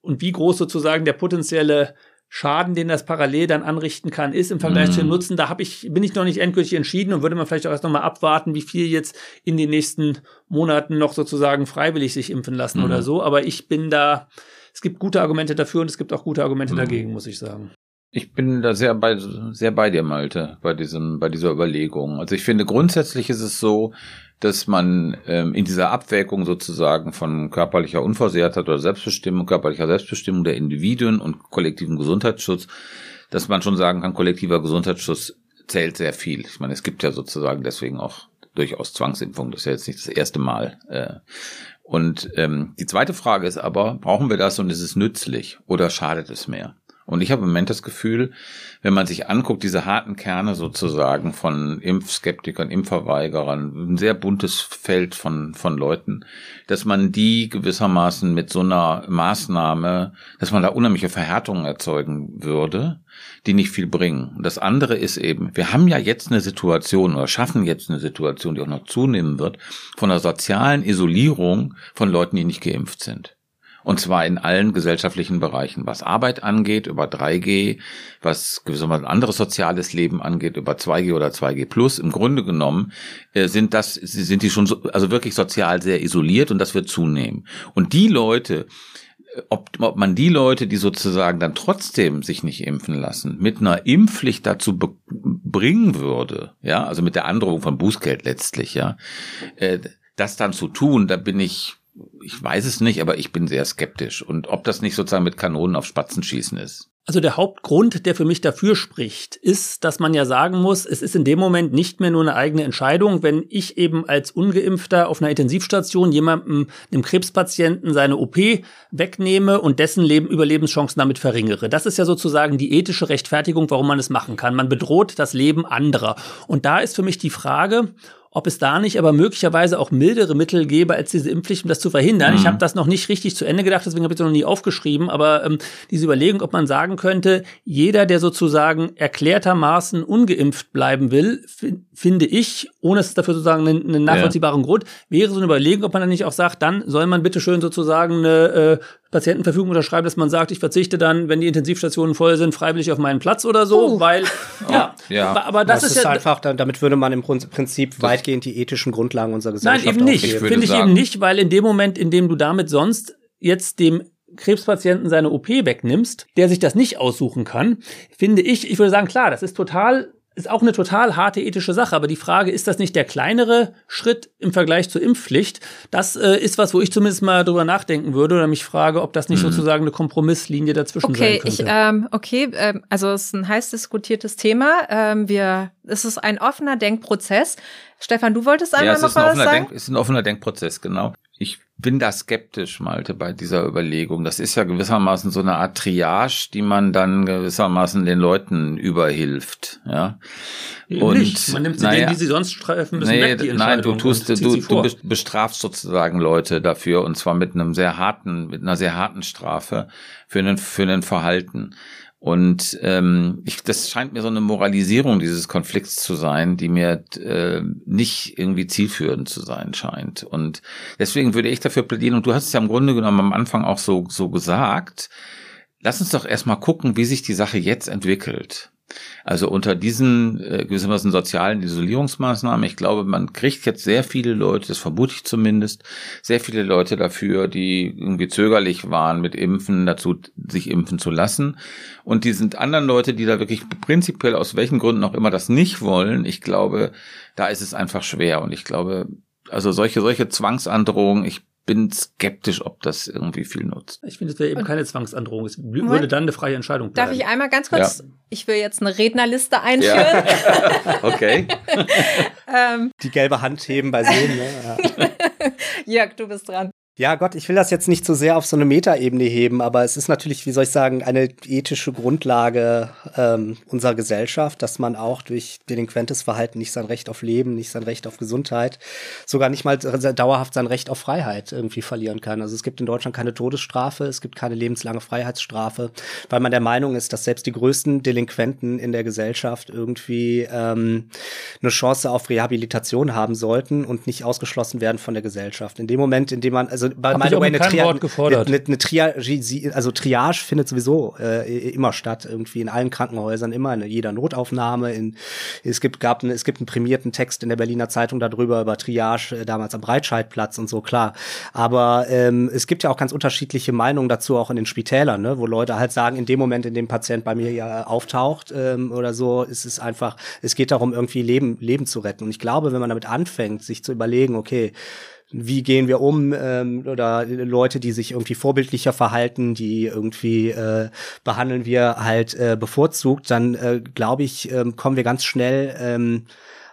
und wie groß sozusagen der potenzielle Schaden, den das parallel dann anrichten kann, ist im Vergleich mm. zu dem. Nutzen. Da hab ich, bin ich noch nicht endgültig entschieden und würde man vielleicht auch erst nochmal abwarten, wie viel jetzt in den nächsten Monaten noch sozusagen freiwillig sich impfen lassen mm. oder mhm. so. Aber ich bin da, es gibt gute Argumente dafür und es gibt auch gute Argumente mm. dagegen, muss ich sagen. Ich bin da sehr bei, sehr bei dir, Malte, bei diesem, bei dieser Überlegung. Also ich finde, grundsätzlich ist es so, dass man ähm, in dieser Abwägung sozusagen von körperlicher Unversehrtheit oder Selbstbestimmung, körperlicher Selbstbestimmung der Individuen und kollektivem Gesundheitsschutz, dass man schon sagen kann, kollektiver Gesundheitsschutz zählt sehr viel. Ich meine, es gibt ja sozusagen deswegen auch durchaus Zwangsimpfung. Das ist ja jetzt nicht das erste Mal. Äh. Und ähm, die zweite Frage ist aber, brauchen wir das und ist es nützlich oder schadet es mehr? Und ich habe im Moment das Gefühl, wenn man sich anguckt, diese harten Kerne sozusagen von Impfskeptikern, Impfverweigerern, ein sehr buntes Feld von, von Leuten, dass man die gewissermaßen mit so einer Maßnahme, dass man da unheimliche Verhärtungen erzeugen würde, die nicht viel bringen. Und das andere ist eben, wir haben ja jetzt eine Situation oder schaffen jetzt eine Situation, die auch noch zunehmen wird, von einer sozialen Isolierung von Leuten, die nicht geimpft sind. Und zwar in allen gesellschaftlichen Bereichen, was Arbeit angeht, über 3G, was gewissermaßen anderes soziales Leben angeht, über 2G oder 2G plus. Im Grunde genommen äh, sind das, sind die schon so, also wirklich sozial sehr isoliert und das wird zunehmen. Und die Leute, äh, ob, ob man die Leute, die sozusagen dann trotzdem sich nicht impfen lassen, mit einer Impfpflicht dazu bringen würde, ja, also mit der Androhung von Bußgeld letztlich, ja, äh, das dann zu tun, da bin ich ich weiß es nicht, aber ich bin sehr skeptisch. Und ob das nicht sozusagen mit Kanonen auf Spatzen schießen ist. Also der Hauptgrund, der für mich dafür spricht, ist, dass man ja sagen muss, es ist in dem Moment nicht mehr nur eine eigene Entscheidung, wenn ich eben als ungeimpfter auf einer Intensivstation jemandem, einem Krebspatienten seine OP wegnehme und dessen Leben, Überlebenschancen damit verringere. Das ist ja sozusagen die ethische Rechtfertigung, warum man es machen kann. Man bedroht das Leben anderer. Und da ist für mich die Frage, ob es da nicht aber möglicherweise auch mildere Mittel gäbe als diese Impfpflicht, um das zu verhindern. Mhm. Ich habe das noch nicht richtig zu Ende gedacht, deswegen habe ich es noch nie aufgeschrieben, aber ähm, diese Überlegung, ob man sagen könnte, jeder, der sozusagen erklärtermaßen ungeimpft bleiben will, finde ich, ohne es dafür sozusagen einen, einen nachvollziehbaren ja. Grund, wäre so eine Überlegung, ob man dann nicht auch sagt, dann soll man bitte schön sozusagen eine äh, Patientenverfügung unterschreiben, dass man sagt, ich verzichte dann, wenn die Intensivstationen voll sind, freiwillig auf meinen Platz oder so, uh. weil ja, ja. Aber, aber das, das ist, ist ja einfach, damit würde man im Prinzip weitgehend die ethischen Grundlagen unserer Gesellschaft Nein, eben nicht. Finde ich eben nicht, weil in dem Moment, in dem du damit sonst jetzt dem Krebspatienten seine OP wegnimmst, der sich das nicht aussuchen kann, finde ich, ich würde sagen, klar, das ist total ist auch eine total harte ethische Sache, aber die Frage, ist das nicht der kleinere Schritt im Vergleich zur Impfpflicht? Das äh, ist was, wo ich zumindest mal drüber nachdenken würde oder mich frage, ob das nicht mhm. sozusagen eine Kompromisslinie dazwischen okay, sein könnte. Ich, ähm, okay, ähm, also es ist ein heiß diskutiertes Thema. Ähm, wir, es ist ein offener Denkprozess. Stefan, du wolltest einmal ja, noch was sagen? Denk, es ist ein offener Denkprozess, genau. Ich bin da skeptisch, Malte, bei dieser Überlegung. Das ist ja gewissermaßen so eine Art Triage, die man dann gewissermaßen den Leuten überhilft, ja. Und nicht. man nimmt sie naja, denen, die sie sonst treffen müssen, nee, weg, die Nein, du tust, du, du bestrafst sozusagen Leute dafür und zwar mit einem sehr harten, mit einer sehr harten Strafe für einen, für einen Verhalten. Und ähm, ich, das scheint mir so eine Moralisierung dieses Konflikts zu sein, die mir äh, nicht irgendwie zielführend zu sein scheint. Und deswegen würde ich dafür plädieren, und du hast es ja im Grunde genommen am Anfang auch so, so gesagt, lass uns doch erstmal gucken, wie sich die Sache jetzt entwickelt. Also unter diesen äh, gewissermaßen sozialen Isolierungsmaßnahmen, ich glaube, man kriegt jetzt sehr viele Leute, das vermute ich zumindest, sehr viele Leute dafür, die irgendwie zögerlich waren mit Impfen, dazu sich impfen zu lassen. Und die sind anderen Leute, die da wirklich prinzipiell aus welchen Gründen auch immer das nicht wollen, ich glaube, da ist es einfach schwer. Und ich glaube, also solche, solche Zwangsandrohungen, ich bin skeptisch, ob das irgendwie viel nutzt. Ich finde, es wäre eben keine Zwangsandrohung. Es würde dann eine freie Entscheidung bleiben. Darf ich einmal ganz kurz, ja. ich will jetzt eine Rednerliste einführen. Ja. *laughs* okay. *laughs* ähm. Die gelbe Hand heben bei Sehen. Ne? Ja. *laughs* Jörg, du bist dran. Ja, Gott, ich will das jetzt nicht so sehr auf so eine Metaebene heben, aber es ist natürlich, wie soll ich sagen, eine ethische Grundlage ähm, unserer Gesellschaft, dass man auch durch delinquentes Verhalten nicht sein Recht auf Leben, nicht sein Recht auf Gesundheit, sogar nicht mal dauerhaft sein Recht auf Freiheit irgendwie verlieren kann. Also es gibt in Deutschland keine Todesstrafe, es gibt keine lebenslange Freiheitsstrafe, weil man der Meinung ist, dass selbst die größten Delinquenten in der Gesellschaft irgendwie ähm, eine Chance auf Rehabilitation haben sollten und nicht ausgeschlossen werden von der Gesellschaft. In dem Moment, in dem man, also by the way, eine, Tria eine, eine Triage, also Triage findet sowieso äh, immer statt, irgendwie in allen Krankenhäusern, immer in jeder Notaufnahme. In, es gibt, gab, es gibt einen prämierten Text in der Berliner Zeitung darüber, über Triage, äh, damals am Breitscheidplatz und so, klar. Aber ähm, es gibt ja auch ganz unterschiedliche Meinungen dazu, auch in den Spitälern, ne, wo Leute halt sagen, in dem Moment, in dem Patient bei mir ja auftaucht ähm, oder so, ist es einfach, es geht darum, irgendwie Leben, Leben zu retten. Und ich glaube, wenn man damit anfängt, sich zu überlegen, okay, wie gehen wir um ähm, oder Leute, die sich irgendwie vorbildlicher verhalten, die irgendwie äh, behandeln wir halt äh, bevorzugt, dann äh, glaube ich, äh, kommen wir ganz schnell ähm,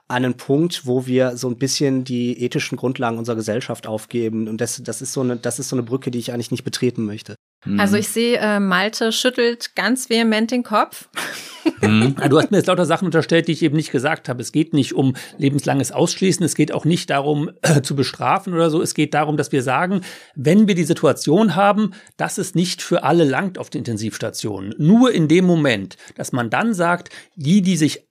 an einen Punkt, wo wir so ein bisschen die ethischen Grundlagen unserer Gesellschaft aufgeben. Und das, das ist so eine, das ist so eine Brücke, die ich eigentlich nicht betreten möchte. Mhm. Also ich sehe, äh, Malte schüttelt ganz vehement den Kopf. Mhm. *laughs* Du hast mir jetzt lauter Sachen unterstellt, die ich eben nicht gesagt habe. Es geht nicht um lebenslanges Ausschließen, es geht auch nicht darum äh, zu bestrafen oder so. Es geht darum, dass wir sagen, wenn wir die Situation haben, dass es nicht für alle langt auf die Intensivstationen, nur in dem Moment, dass man dann sagt, die, die sich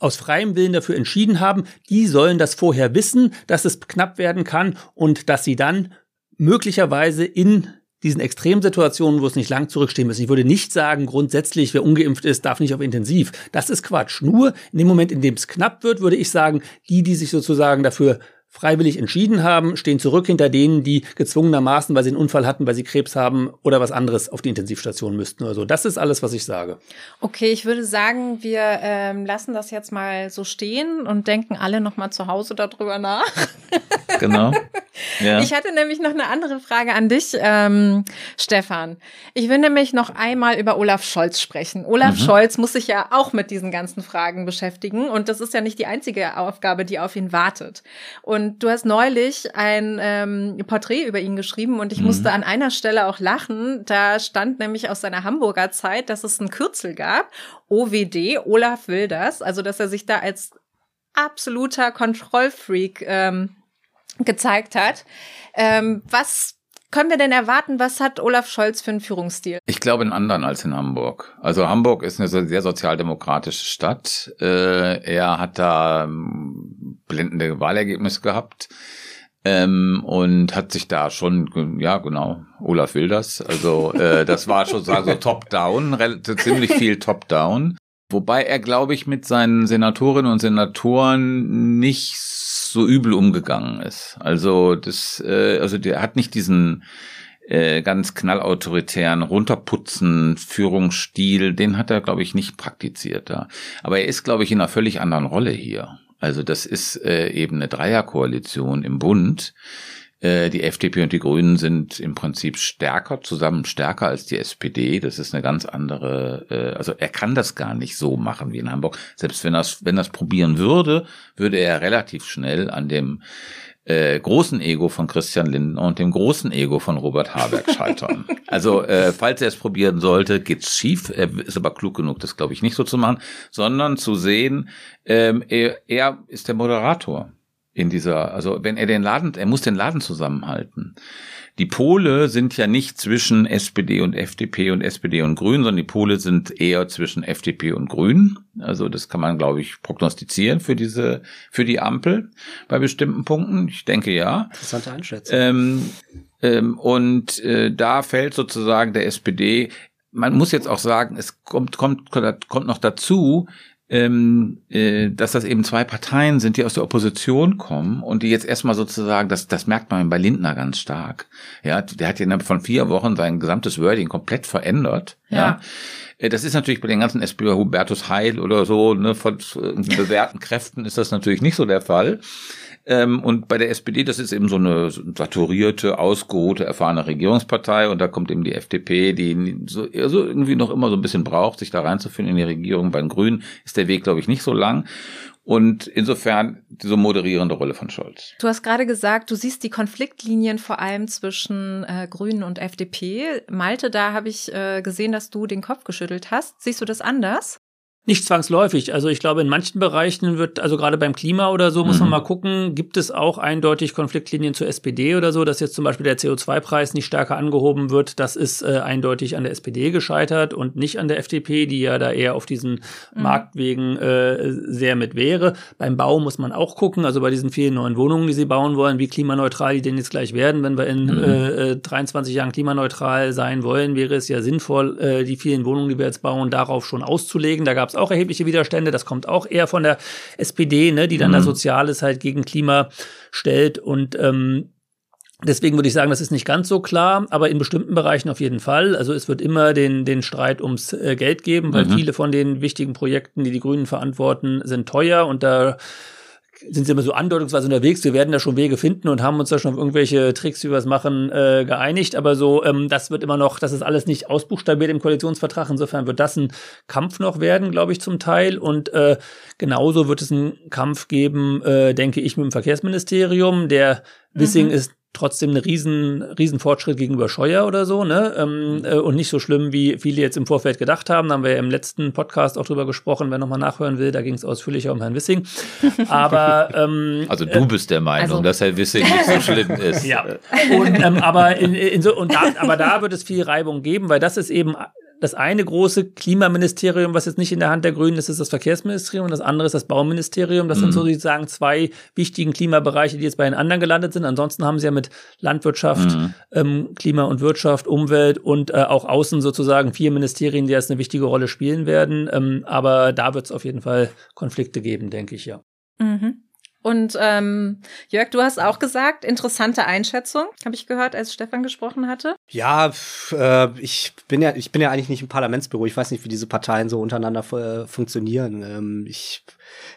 aus freiem Willen dafür entschieden haben, die sollen das vorher wissen, dass es knapp werden kann und dass sie dann möglicherweise in diesen Extremsituationen, wo es nicht lang zurückstehen muss. Ich würde nicht sagen, grundsätzlich, wer ungeimpft ist, darf nicht auf Intensiv. Das ist Quatsch. Nur in dem Moment, in dem es knapp wird, würde ich sagen, die, die sich sozusagen dafür freiwillig entschieden haben, stehen zurück hinter denen, die gezwungenermaßen, weil sie einen Unfall hatten, weil sie Krebs haben oder was anderes auf die Intensivstation müssten. Also das ist alles, was ich sage. Okay, ich würde sagen, wir ähm, lassen das jetzt mal so stehen und denken alle noch mal zu Hause darüber nach. *laughs* Genau. Ja. Ich hatte nämlich noch eine andere Frage an dich, ähm, Stefan. Ich will nämlich noch einmal über Olaf Scholz sprechen. Olaf mhm. Scholz muss sich ja auch mit diesen ganzen Fragen beschäftigen und das ist ja nicht die einzige Aufgabe, die auf ihn wartet. Und und du hast neulich ein ähm, Porträt über ihn geschrieben und ich mhm. musste an einer Stelle auch lachen. Da stand nämlich aus seiner Hamburger Zeit, dass es ein Kürzel gab. OWD, Olaf will das. Also, dass er sich da als absoluter Kontrollfreak ähm, gezeigt hat. Ähm, was können wir denn erwarten, was hat Olaf Scholz für einen Führungsstil? Ich glaube einen anderen als in Hamburg. Also Hamburg ist eine sehr sozialdemokratische Stadt. Äh, er hat da ähm, blendende Wahlergebnisse gehabt. Ähm, und hat sich da schon, ja genau, Olaf will das. Also äh, das war schon so top-down, ziemlich viel top-down. Wobei er, glaube ich, mit seinen Senatorinnen und Senatoren nicht so übel umgegangen ist. Also das, äh, also der hat nicht diesen äh, ganz knallautoritären Runterputzen Führungsstil, den hat er, glaube ich, nicht praktiziert da. Aber er ist, glaube ich, in einer völlig anderen Rolle hier. Also das ist äh, eben eine Dreierkoalition im Bund die FDP und die Grünen sind im Prinzip stärker, zusammen stärker als die SPD. Das ist eine ganz andere, äh, also er kann das gar nicht so machen wie in Hamburg. Selbst wenn das, wenn das probieren würde, würde er relativ schnell an dem äh, großen Ego von Christian Lindner und dem großen Ego von Robert Habeck scheitern. *laughs* also äh, falls er es probieren sollte, geht's schief. Er ist aber klug genug, das glaube ich nicht so zu machen, sondern zu sehen, ähm, er, er ist der Moderator in dieser, also wenn er den Laden, er muss den Laden zusammenhalten. Die Pole sind ja nicht zwischen SPD und FDP und SPD und Grünen, sondern die Pole sind eher zwischen FDP und Grünen. Also das kann man, glaube ich, prognostizieren für diese, für die Ampel bei bestimmten Punkten. Ich denke ja. Interessante Einschätzung. Ähm, ähm, und äh, da fällt sozusagen der SPD man muss jetzt auch sagen, es kommt, kommt, kommt noch dazu, ähm, äh, dass das eben zwei Parteien sind, die aus der Opposition kommen und die jetzt erstmal sozusagen, das, das merkt man bei Lindner ganz stark. Ja, der hat ja von vier Wochen sein gesamtes Wording komplett verändert. Ja. ja. Äh, das ist natürlich bei den ganzen SPÖ Hubertus Heil oder so, ne, von *laughs* bewährten Kräften ist das natürlich nicht so der Fall. Ähm, und bei der SPD, das ist eben so eine saturierte, ausgeruhte, erfahrene Regierungspartei. Und da kommt eben die FDP, die so also irgendwie noch immer so ein bisschen braucht, sich da reinzufinden in die Regierung. Bei den Grünen ist der Weg, glaube ich, nicht so lang. Und insofern diese moderierende Rolle von Scholz. Du hast gerade gesagt, du siehst die Konfliktlinien vor allem zwischen äh, Grünen und FDP. Malte, da habe ich äh, gesehen, dass du den Kopf geschüttelt hast. Siehst du das anders? Nicht zwangsläufig. Also ich glaube, in manchen Bereichen wird, also gerade beim Klima oder so, muss man mhm. mal gucken, gibt es auch eindeutig Konfliktlinien zur SPD oder so, dass jetzt zum Beispiel der CO2-Preis nicht stärker angehoben wird. Das ist äh, eindeutig an der SPD gescheitert und nicht an der FDP, die ja da eher auf diesen mhm. Marktwegen äh, sehr mit wäre. Beim Bau muss man auch gucken, also bei diesen vielen neuen Wohnungen, die sie bauen wollen, wie klimaneutral die denn jetzt gleich werden. Wenn wir in mhm. äh, 23 Jahren klimaneutral sein wollen, wäre es ja sinnvoll, äh, die vielen Wohnungen, die wir jetzt bauen, darauf schon auszulegen. Da gab es auch erhebliche Widerstände. Das kommt auch eher von der SPD, ne, die dann mhm. da Soziales halt gegen Klima stellt. Und ähm, Deswegen würde ich sagen, das ist nicht ganz so klar, aber in bestimmten Bereichen auf jeden Fall. Also es wird immer den, den Streit ums äh, Geld geben, weil mhm. viele von den wichtigen Projekten, die die Grünen verantworten, sind teuer und da sind sie immer so andeutungsweise unterwegs. Wir werden da schon Wege finden und haben uns da schon auf irgendwelche Tricks, wie wir es machen, äh, geeinigt. Aber so, ähm, das wird immer noch, das ist alles nicht ausbuchstabiert im Koalitionsvertrag. Insofern wird das ein Kampf noch werden, glaube ich, zum Teil. Und äh, genauso wird es einen Kampf geben, äh, denke ich, mit dem Verkehrsministerium. Der Wissing mhm. ist trotzdem ein riesen, riesen Fortschritt gegenüber Scheuer oder so, ne? Ähm, äh, und nicht so schlimm, wie viele jetzt im Vorfeld gedacht haben. Da haben wir ja im letzten Podcast auch drüber gesprochen. Wer nochmal nachhören will, da ging es ausführlicher um Herrn Wissing. *laughs* Aber ähm, also du bist der Meinung, also, dass Herr Wissing nicht so schlimm *laughs* ist. Ja. Und ähm, aber in, in so und da, aber da wird es viel Reibung geben, weil das ist eben das eine große Klimaministerium, was jetzt nicht in der Hand der Grünen ist, ist das Verkehrsministerium und das andere ist das Bauministerium. Das mhm. sind sozusagen zwei wichtigen Klimabereiche, die jetzt bei den anderen gelandet sind. Ansonsten haben sie ja mit Landwirtschaft, mhm. ähm, Klima und Wirtschaft, Umwelt und äh, auch Außen sozusagen vier Ministerien, die jetzt eine wichtige Rolle spielen werden. Ähm, aber da wird es auf jeden Fall Konflikte geben, denke ich ja. Mhm. Und ähm, Jörg, du hast auch gesagt, interessante Einschätzung, habe ich gehört, als Stefan gesprochen hatte. Ja, äh, ich bin ja, ich bin ja eigentlich nicht im Parlamentsbüro. Ich weiß nicht, wie diese Parteien so untereinander äh, funktionieren. Ähm, ich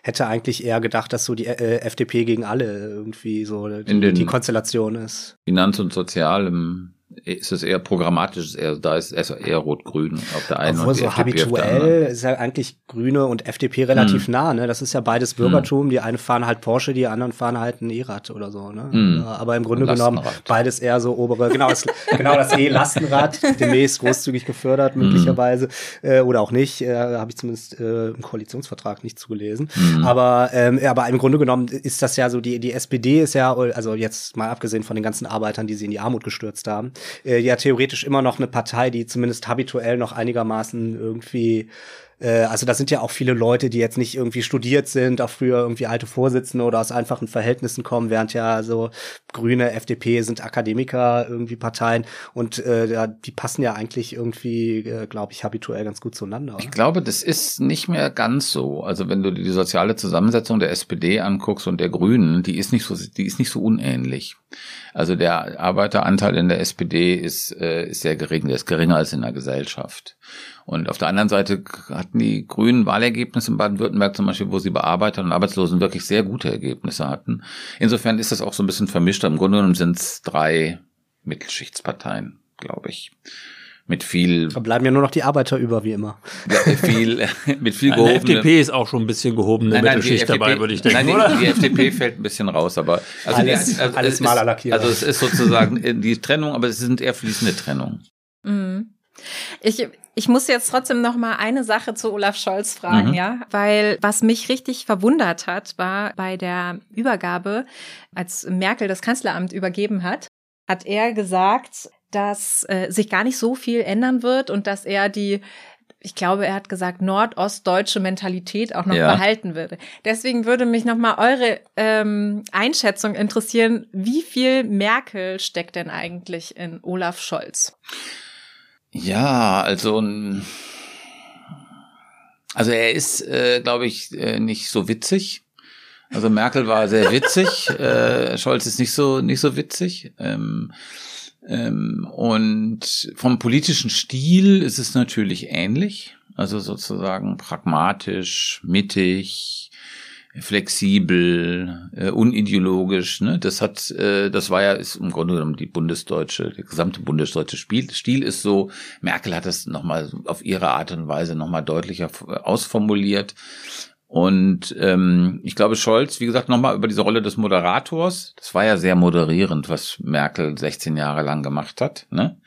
hätte eigentlich eher gedacht, dass so die äh, FDP gegen alle irgendwie so die, die Konstellation ist. Finanz- und Sozialem ist es eher programmatisch, eher, da ist es eher rot-grün auf der einen Obwohl und so FDP habituell ist ja eigentlich Grüne und FDP relativ hm. nah, ne? Das ist ja beides Bürgertum. Hm. Die einen fahren halt Porsche, die anderen fahren halt ein E-Rad oder so, ne? Hm. Aber im Grunde genommen beides eher so obere, genau das, genau das E-Lastenrad, *laughs* demnächst großzügig gefördert, möglicherweise, äh, oder auch nicht, äh, habe ich zumindest äh, im Koalitionsvertrag nicht zugelesen. Aber, ähm, aber im Grunde genommen ist das ja so, die, die SPD ist ja, also jetzt mal abgesehen von den ganzen Arbeitern, die sie in die Armut gestürzt haben, äh, ja theoretisch immer noch eine Partei, die zumindest habituell noch einigermaßen irgendwie äh, also da sind ja auch viele Leute, die jetzt nicht irgendwie studiert sind, auch früher irgendwie alte Vorsitzende oder aus einfachen Verhältnissen kommen, während ja so Grüne, FDP sind Akademiker irgendwie Parteien und äh, die passen ja eigentlich irgendwie, äh, glaube ich, habituell ganz gut zueinander. Oder? Ich glaube, das ist nicht mehr ganz so. Also wenn du die soziale Zusammensetzung der SPD anguckst und der Grünen, die ist nicht so, die ist nicht so unähnlich. Also der Arbeiteranteil in der SPD ist, äh, ist sehr gering, der ist geringer als in der Gesellschaft. Und auf der anderen Seite hatten die Grünen Wahlergebnisse in Baden-Württemberg zum Beispiel, wo sie bei Arbeitern und Arbeitslosen wirklich sehr gute Ergebnisse hatten. Insofern ist das auch so ein bisschen vermischt. Im Grunde genommen sind es drei Mittelschichtsparteien, glaube ich mit viel. Da bleiben ja nur noch die Arbeiter über, wie immer. Ja, viel, mit viel *laughs* gehobene. Die FDP ist auch schon ein bisschen gehobene nein, nein, Mittelschicht FDP, dabei, würde ich denken. Nein, oder? Die, die FDP fällt ein bisschen raus, aber also, alles, die, also alles maler lackiert. Also es ist sozusagen die Trennung, aber es sind eher fließende Trennungen. Mhm. Ich, ich muss jetzt trotzdem noch mal eine Sache zu Olaf Scholz fragen, mhm. ja, weil was mich richtig verwundert hat, war bei der Übergabe, als Merkel das Kanzleramt übergeben hat, hat er gesagt, dass äh, sich gar nicht so viel ändern wird und dass er die ich glaube, er hat gesagt, nordostdeutsche Mentalität auch noch ja. behalten würde. Deswegen würde mich noch mal eure ähm, Einschätzung interessieren. Wie viel Merkel steckt denn eigentlich in Olaf Scholz? Ja, also also er ist, äh, glaube ich, äh, nicht so witzig. Also Merkel war sehr witzig, *laughs* äh, Scholz ist nicht so nicht so witzig. Ähm, ähm, und vom politischen Stil ist es natürlich ähnlich, also sozusagen pragmatisch, mittig, flexibel, äh, unideologisch. Ne? Das hat, äh, das war ja ist im Grunde genommen die bundesdeutsche, der gesamte bundesdeutsche Spiel, Stil ist so. Merkel hat das nochmal auf ihre Art und Weise nochmal deutlicher ausformuliert. Und ähm, ich glaube, Scholz, wie gesagt, nochmal über diese Rolle des Moderators. Das war ja sehr moderierend, was Merkel 16 Jahre lang gemacht hat. Ne?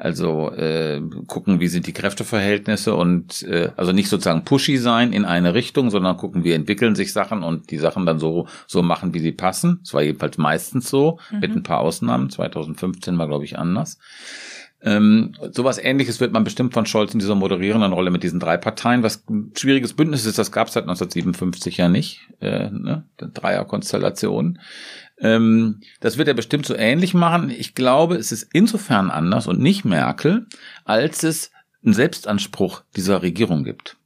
Also äh, gucken, wie sind die Kräfteverhältnisse und äh, also nicht sozusagen pushy sein in eine Richtung, sondern gucken, wie entwickeln sich Sachen und die Sachen dann so so machen, wie sie passen. Das war jedenfalls meistens so, mhm. mit ein paar Ausnahmen. 2015 war, glaube ich, anders. Ähm, sowas ähnliches wird man bestimmt von Scholz in dieser moderierenden Rolle mit diesen drei Parteien. Was ein schwieriges Bündnis ist, das gab es seit 1957 ja nicht. Äh, ne? Dreierkonstellation. Ähm, das wird er bestimmt so ähnlich machen. Ich glaube, es ist insofern anders und nicht Merkel, als es einen Selbstanspruch dieser Regierung gibt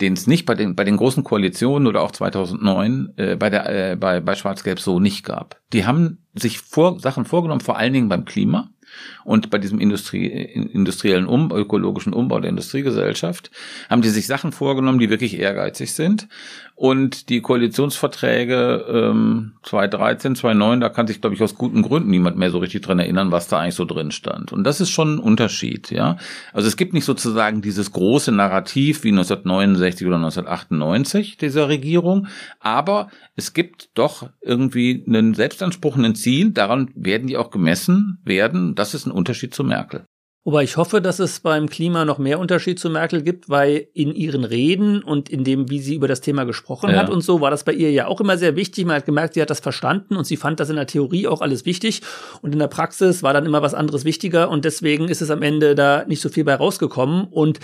den es nicht bei den bei den großen Koalitionen oder auch 2009 äh, bei der äh, bei bei Schwarz-Gelb so nicht gab. Die haben sich vor Sachen vorgenommen, vor allen Dingen beim Klima und bei diesem Industrie, industriellen um, ökologischen Umbau der Industriegesellschaft haben die sich Sachen vorgenommen, die wirklich ehrgeizig sind. Und die Koalitionsverträge ähm, 2013, 2009, da kann sich, glaube ich, aus guten Gründen niemand mehr so richtig dran erinnern, was da eigentlich so drin stand. Und das ist schon ein Unterschied, ja. Also es gibt nicht sozusagen dieses große Narrativ wie 1969 oder 1998 dieser Regierung, aber es gibt doch irgendwie einen Selbstanspruch, ein Ziel, daran werden die auch gemessen werden. Das ist ein Unterschied zu Merkel. Wobei ich hoffe, dass es beim Klima noch mehr Unterschied zu Merkel gibt, weil in ihren Reden und in dem, wie sie über das Thema gesprochen ja. hat und so, war das bei ihr ja auch immer sehr wichtig. Man hat gemerkt, sie hat das verstanden und sie fand das in der Theorie auch alles wichtig. Und in der Praxis war dann immer was anderes wichtiger und deswegen ist es am Ende da nicht so viel bei rausgekommen. Und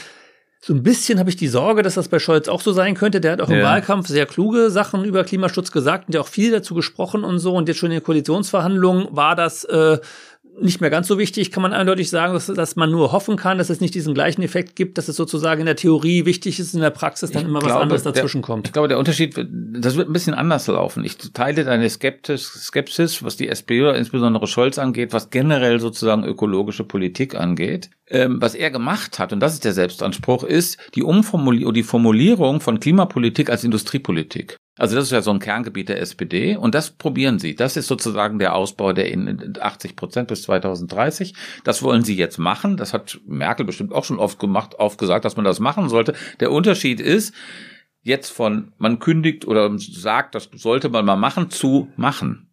so ein bisschen habe ich die Sorge, dass das bei Scholz auch so sein könnte. Der hat auch im Wahlkampf sehr kluge Sachen über Klimaschutz gesagt und der auch viel dazu gesprochen und so. Und jetzt schon in den Koalitionsverhandlungen war das äh, nicht mehr ganz so wichtig, kann man eindeutig sagen, dass, dass man nur hoffen kann, dass es nicht diesen gleichen Effekt gibt, dass es sozusagen in der Theorie wichtig ist, in der Praxis dann ich immer glaube, was anderes dazwischen der, kommt. Ich glaube, der Unterschied, das wird ein bisschen anders laufen. Ich teile deine Skeptis, Skepsis, was die SPD oder insbesondere Scholz angeht, was generell sozusagen ökologische Politik angeht. Ähm, was er gemacht hat, und das ist der Selbstanspruch, ist die Umformulierung, die Formulierung von Klimapolitik als Industriepolitik. Also das ist ja so ein Kerngebiet der SPD und das probieren sie. Das ist sozusagen der Ausbau der in 80 Prozent bis 2030. Das wollen sie jetzt machen. Das hat Merkel bestimmt auch schon oft gemacht, oft gesagt, dass man das machen sollte. Der Unterschied ist jetzt von man kündigt oder sagt, das sollte man mal machen, zu machen.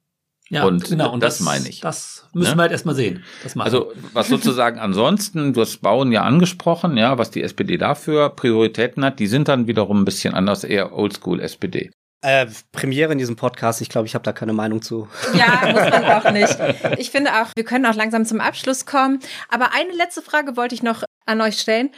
Ja, und genau, und das, das meine ich. Das müssen ne? wir halt erstmal sehen. also was sozusagen ansonsten, du hast Bauen ja angesprochen, ja, was die SPD dafür Prioritäten hat, die sind dann wiederum ein bisschen anders, eher Oldschool SPD. Äh, Premiere in diesem Podcast, ich glaube, ich habe da keine Meinung zu. Ja, muss man *laughs* auch nicht. Ich finde auch, wir können auch langsam zum Abschluss kommen. Aber eine letzte Frage wollte ich noch an euch stellen.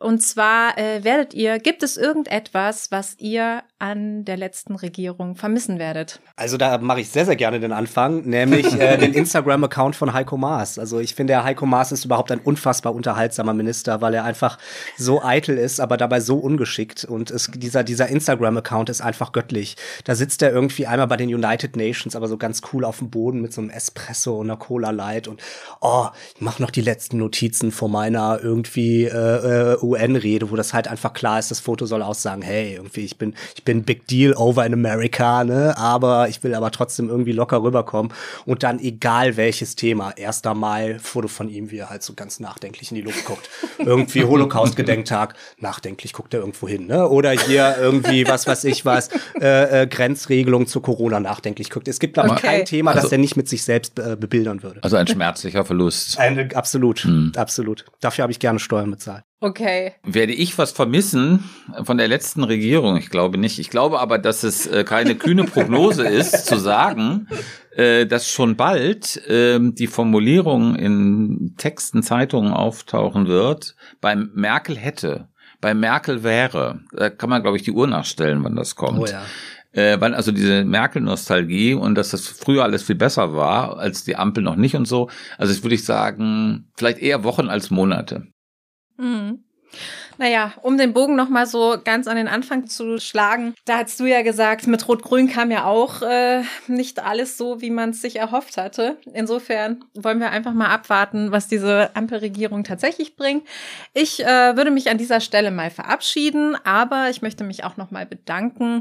Und zwar äh, werdet ihr, gibt es irgendetwas, was ihr an der letzten Regierung vermissen werdet? Also da mache ich sehr, sehr gerne den Anfang, nämlich äh, *laughs* den Instagram-Account von Heiko Maas. Also ich finde, Heiko Maas ist überhaupt ein unfassbar unterhaltsamer Minister, weil er einfach so eitel ist, aber dabei so ungeschickt. Und es, dieser, dieser Instagram-Account ist einfach göttlich. Da sitzt er irgendwie einmal bei den United Nations, aber so ganz cool auf dem Boden mit so einem Espresso und einer Cola Light und oh, ich mache noch die letzten Notizen vor meiner irgendwie äh, äh, UN-Rede, wo das halt einfach klar ist, das Foto soll aussagen, hey, irgendwie, ich bin, ich bin Big Deal over in America, ne? Aber ich will aber trotzdem irgendwie locker rüberkommen. Und dann, egal welches Thema, erster Mai, Foto von ihm, wie er halt so ganz nachdenklich in die Luft guckt. *laughs* irgendwie Holocaust-Gedenktag, nachdenklich guckt er irgendwo hin, ne? Oder hier irgendwie, was weiß ich was, äh, äh, Grenzregelung zu Corona nachdenklich guckt. Es gibt, aber okay. kein Thema, also, das er nicht mit sich selbst äh, bebildern würde. Also ein schmerzlicher Verlust. Ein, absolut, hm. absolut. Dafür habe ich gerne Steuern bezahlt. Okay. Werde ich was vermissen von der letzten Regierung? Ich glaube nicht. Ich glaube aber, dass es äh, keine kühne Prognose *laughs* ist, zu sagen, äh, dass schon bald äh, die Formulierung in Texten, Zeitungen auftauchen wird, beim Merkel hätte, bei Merkel wäre. Da kann man, glaube ich, die Uhr nachstellen, wann das kommt. Oh ja. Äh, weil also diese Merkel-Nostalgie und dass das früher alles viel besser war, als die Ampel noch nicht und so. Also das würde ich sagen, vielleicht eher Wochen als Monate. Mhm. Naja, um den Bogen nochmal so ganz an den Anfang zu schlagen, da hast du ja gesagt, mit Rot-Grün kam ja auch äh, nicht alles so, wie man es sich erhofft hatte. Insofern wollen wir einfach mal abwarten, was diese Ampelregierung tatsächlich bringt. Ich äh, würde mich an dieser Stelle mal verabschieden, aber ich möchte mich auch nochmal bedanken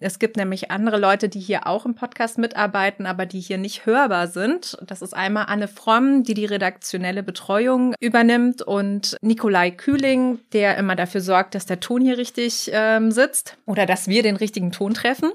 Es gibt nämlich andere Leute, die hier auch im Podcast mitarbeiten, aber die hier nicht hörbar sind. Das ist einmal Anne Fromm, die die redaktionelle Betreuung übernimmt und Nikolai Kühling, der immer dafür sorgt, dass der Ton hier richtig ähm, sitzt oder dass wir den richtigen Ton treffen.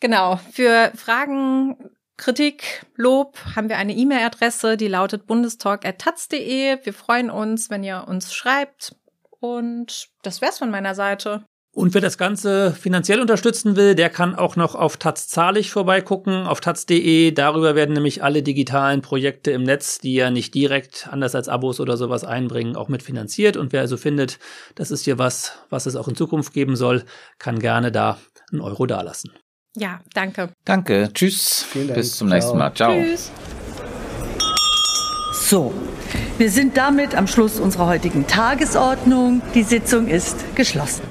Genau. Für Fragen Kritik, Lob haben wir eine E-Mail-Adresse, die lautet bundestalk.taz.de. Wir freuen uns, wenn ihr uns schreibt. Und das wär's von meiner Seite. Und wer das Ganze finanziell unterstützen will, der kann auch noch auf Taz zahlig vorbeigucken, auf taz.de. Darüber werden nämlich alle digitalen Projekte im Netz, die ja nicht direkt, anders als Abos oder sowas einbringen, auch mitfinanziert. Und wer also findet, das ist hier was, was es auch in Zukunft geben soll, kann gerne da einen Euro dalassen. Ja, danke. Danke. Tschüss. Dank. Bis zum nächsten Mal. Ciao. Tschüss. So, wir sind damit am Schluss unserer heutigen Tagesordnung. Die Sitzung ist geschlossen.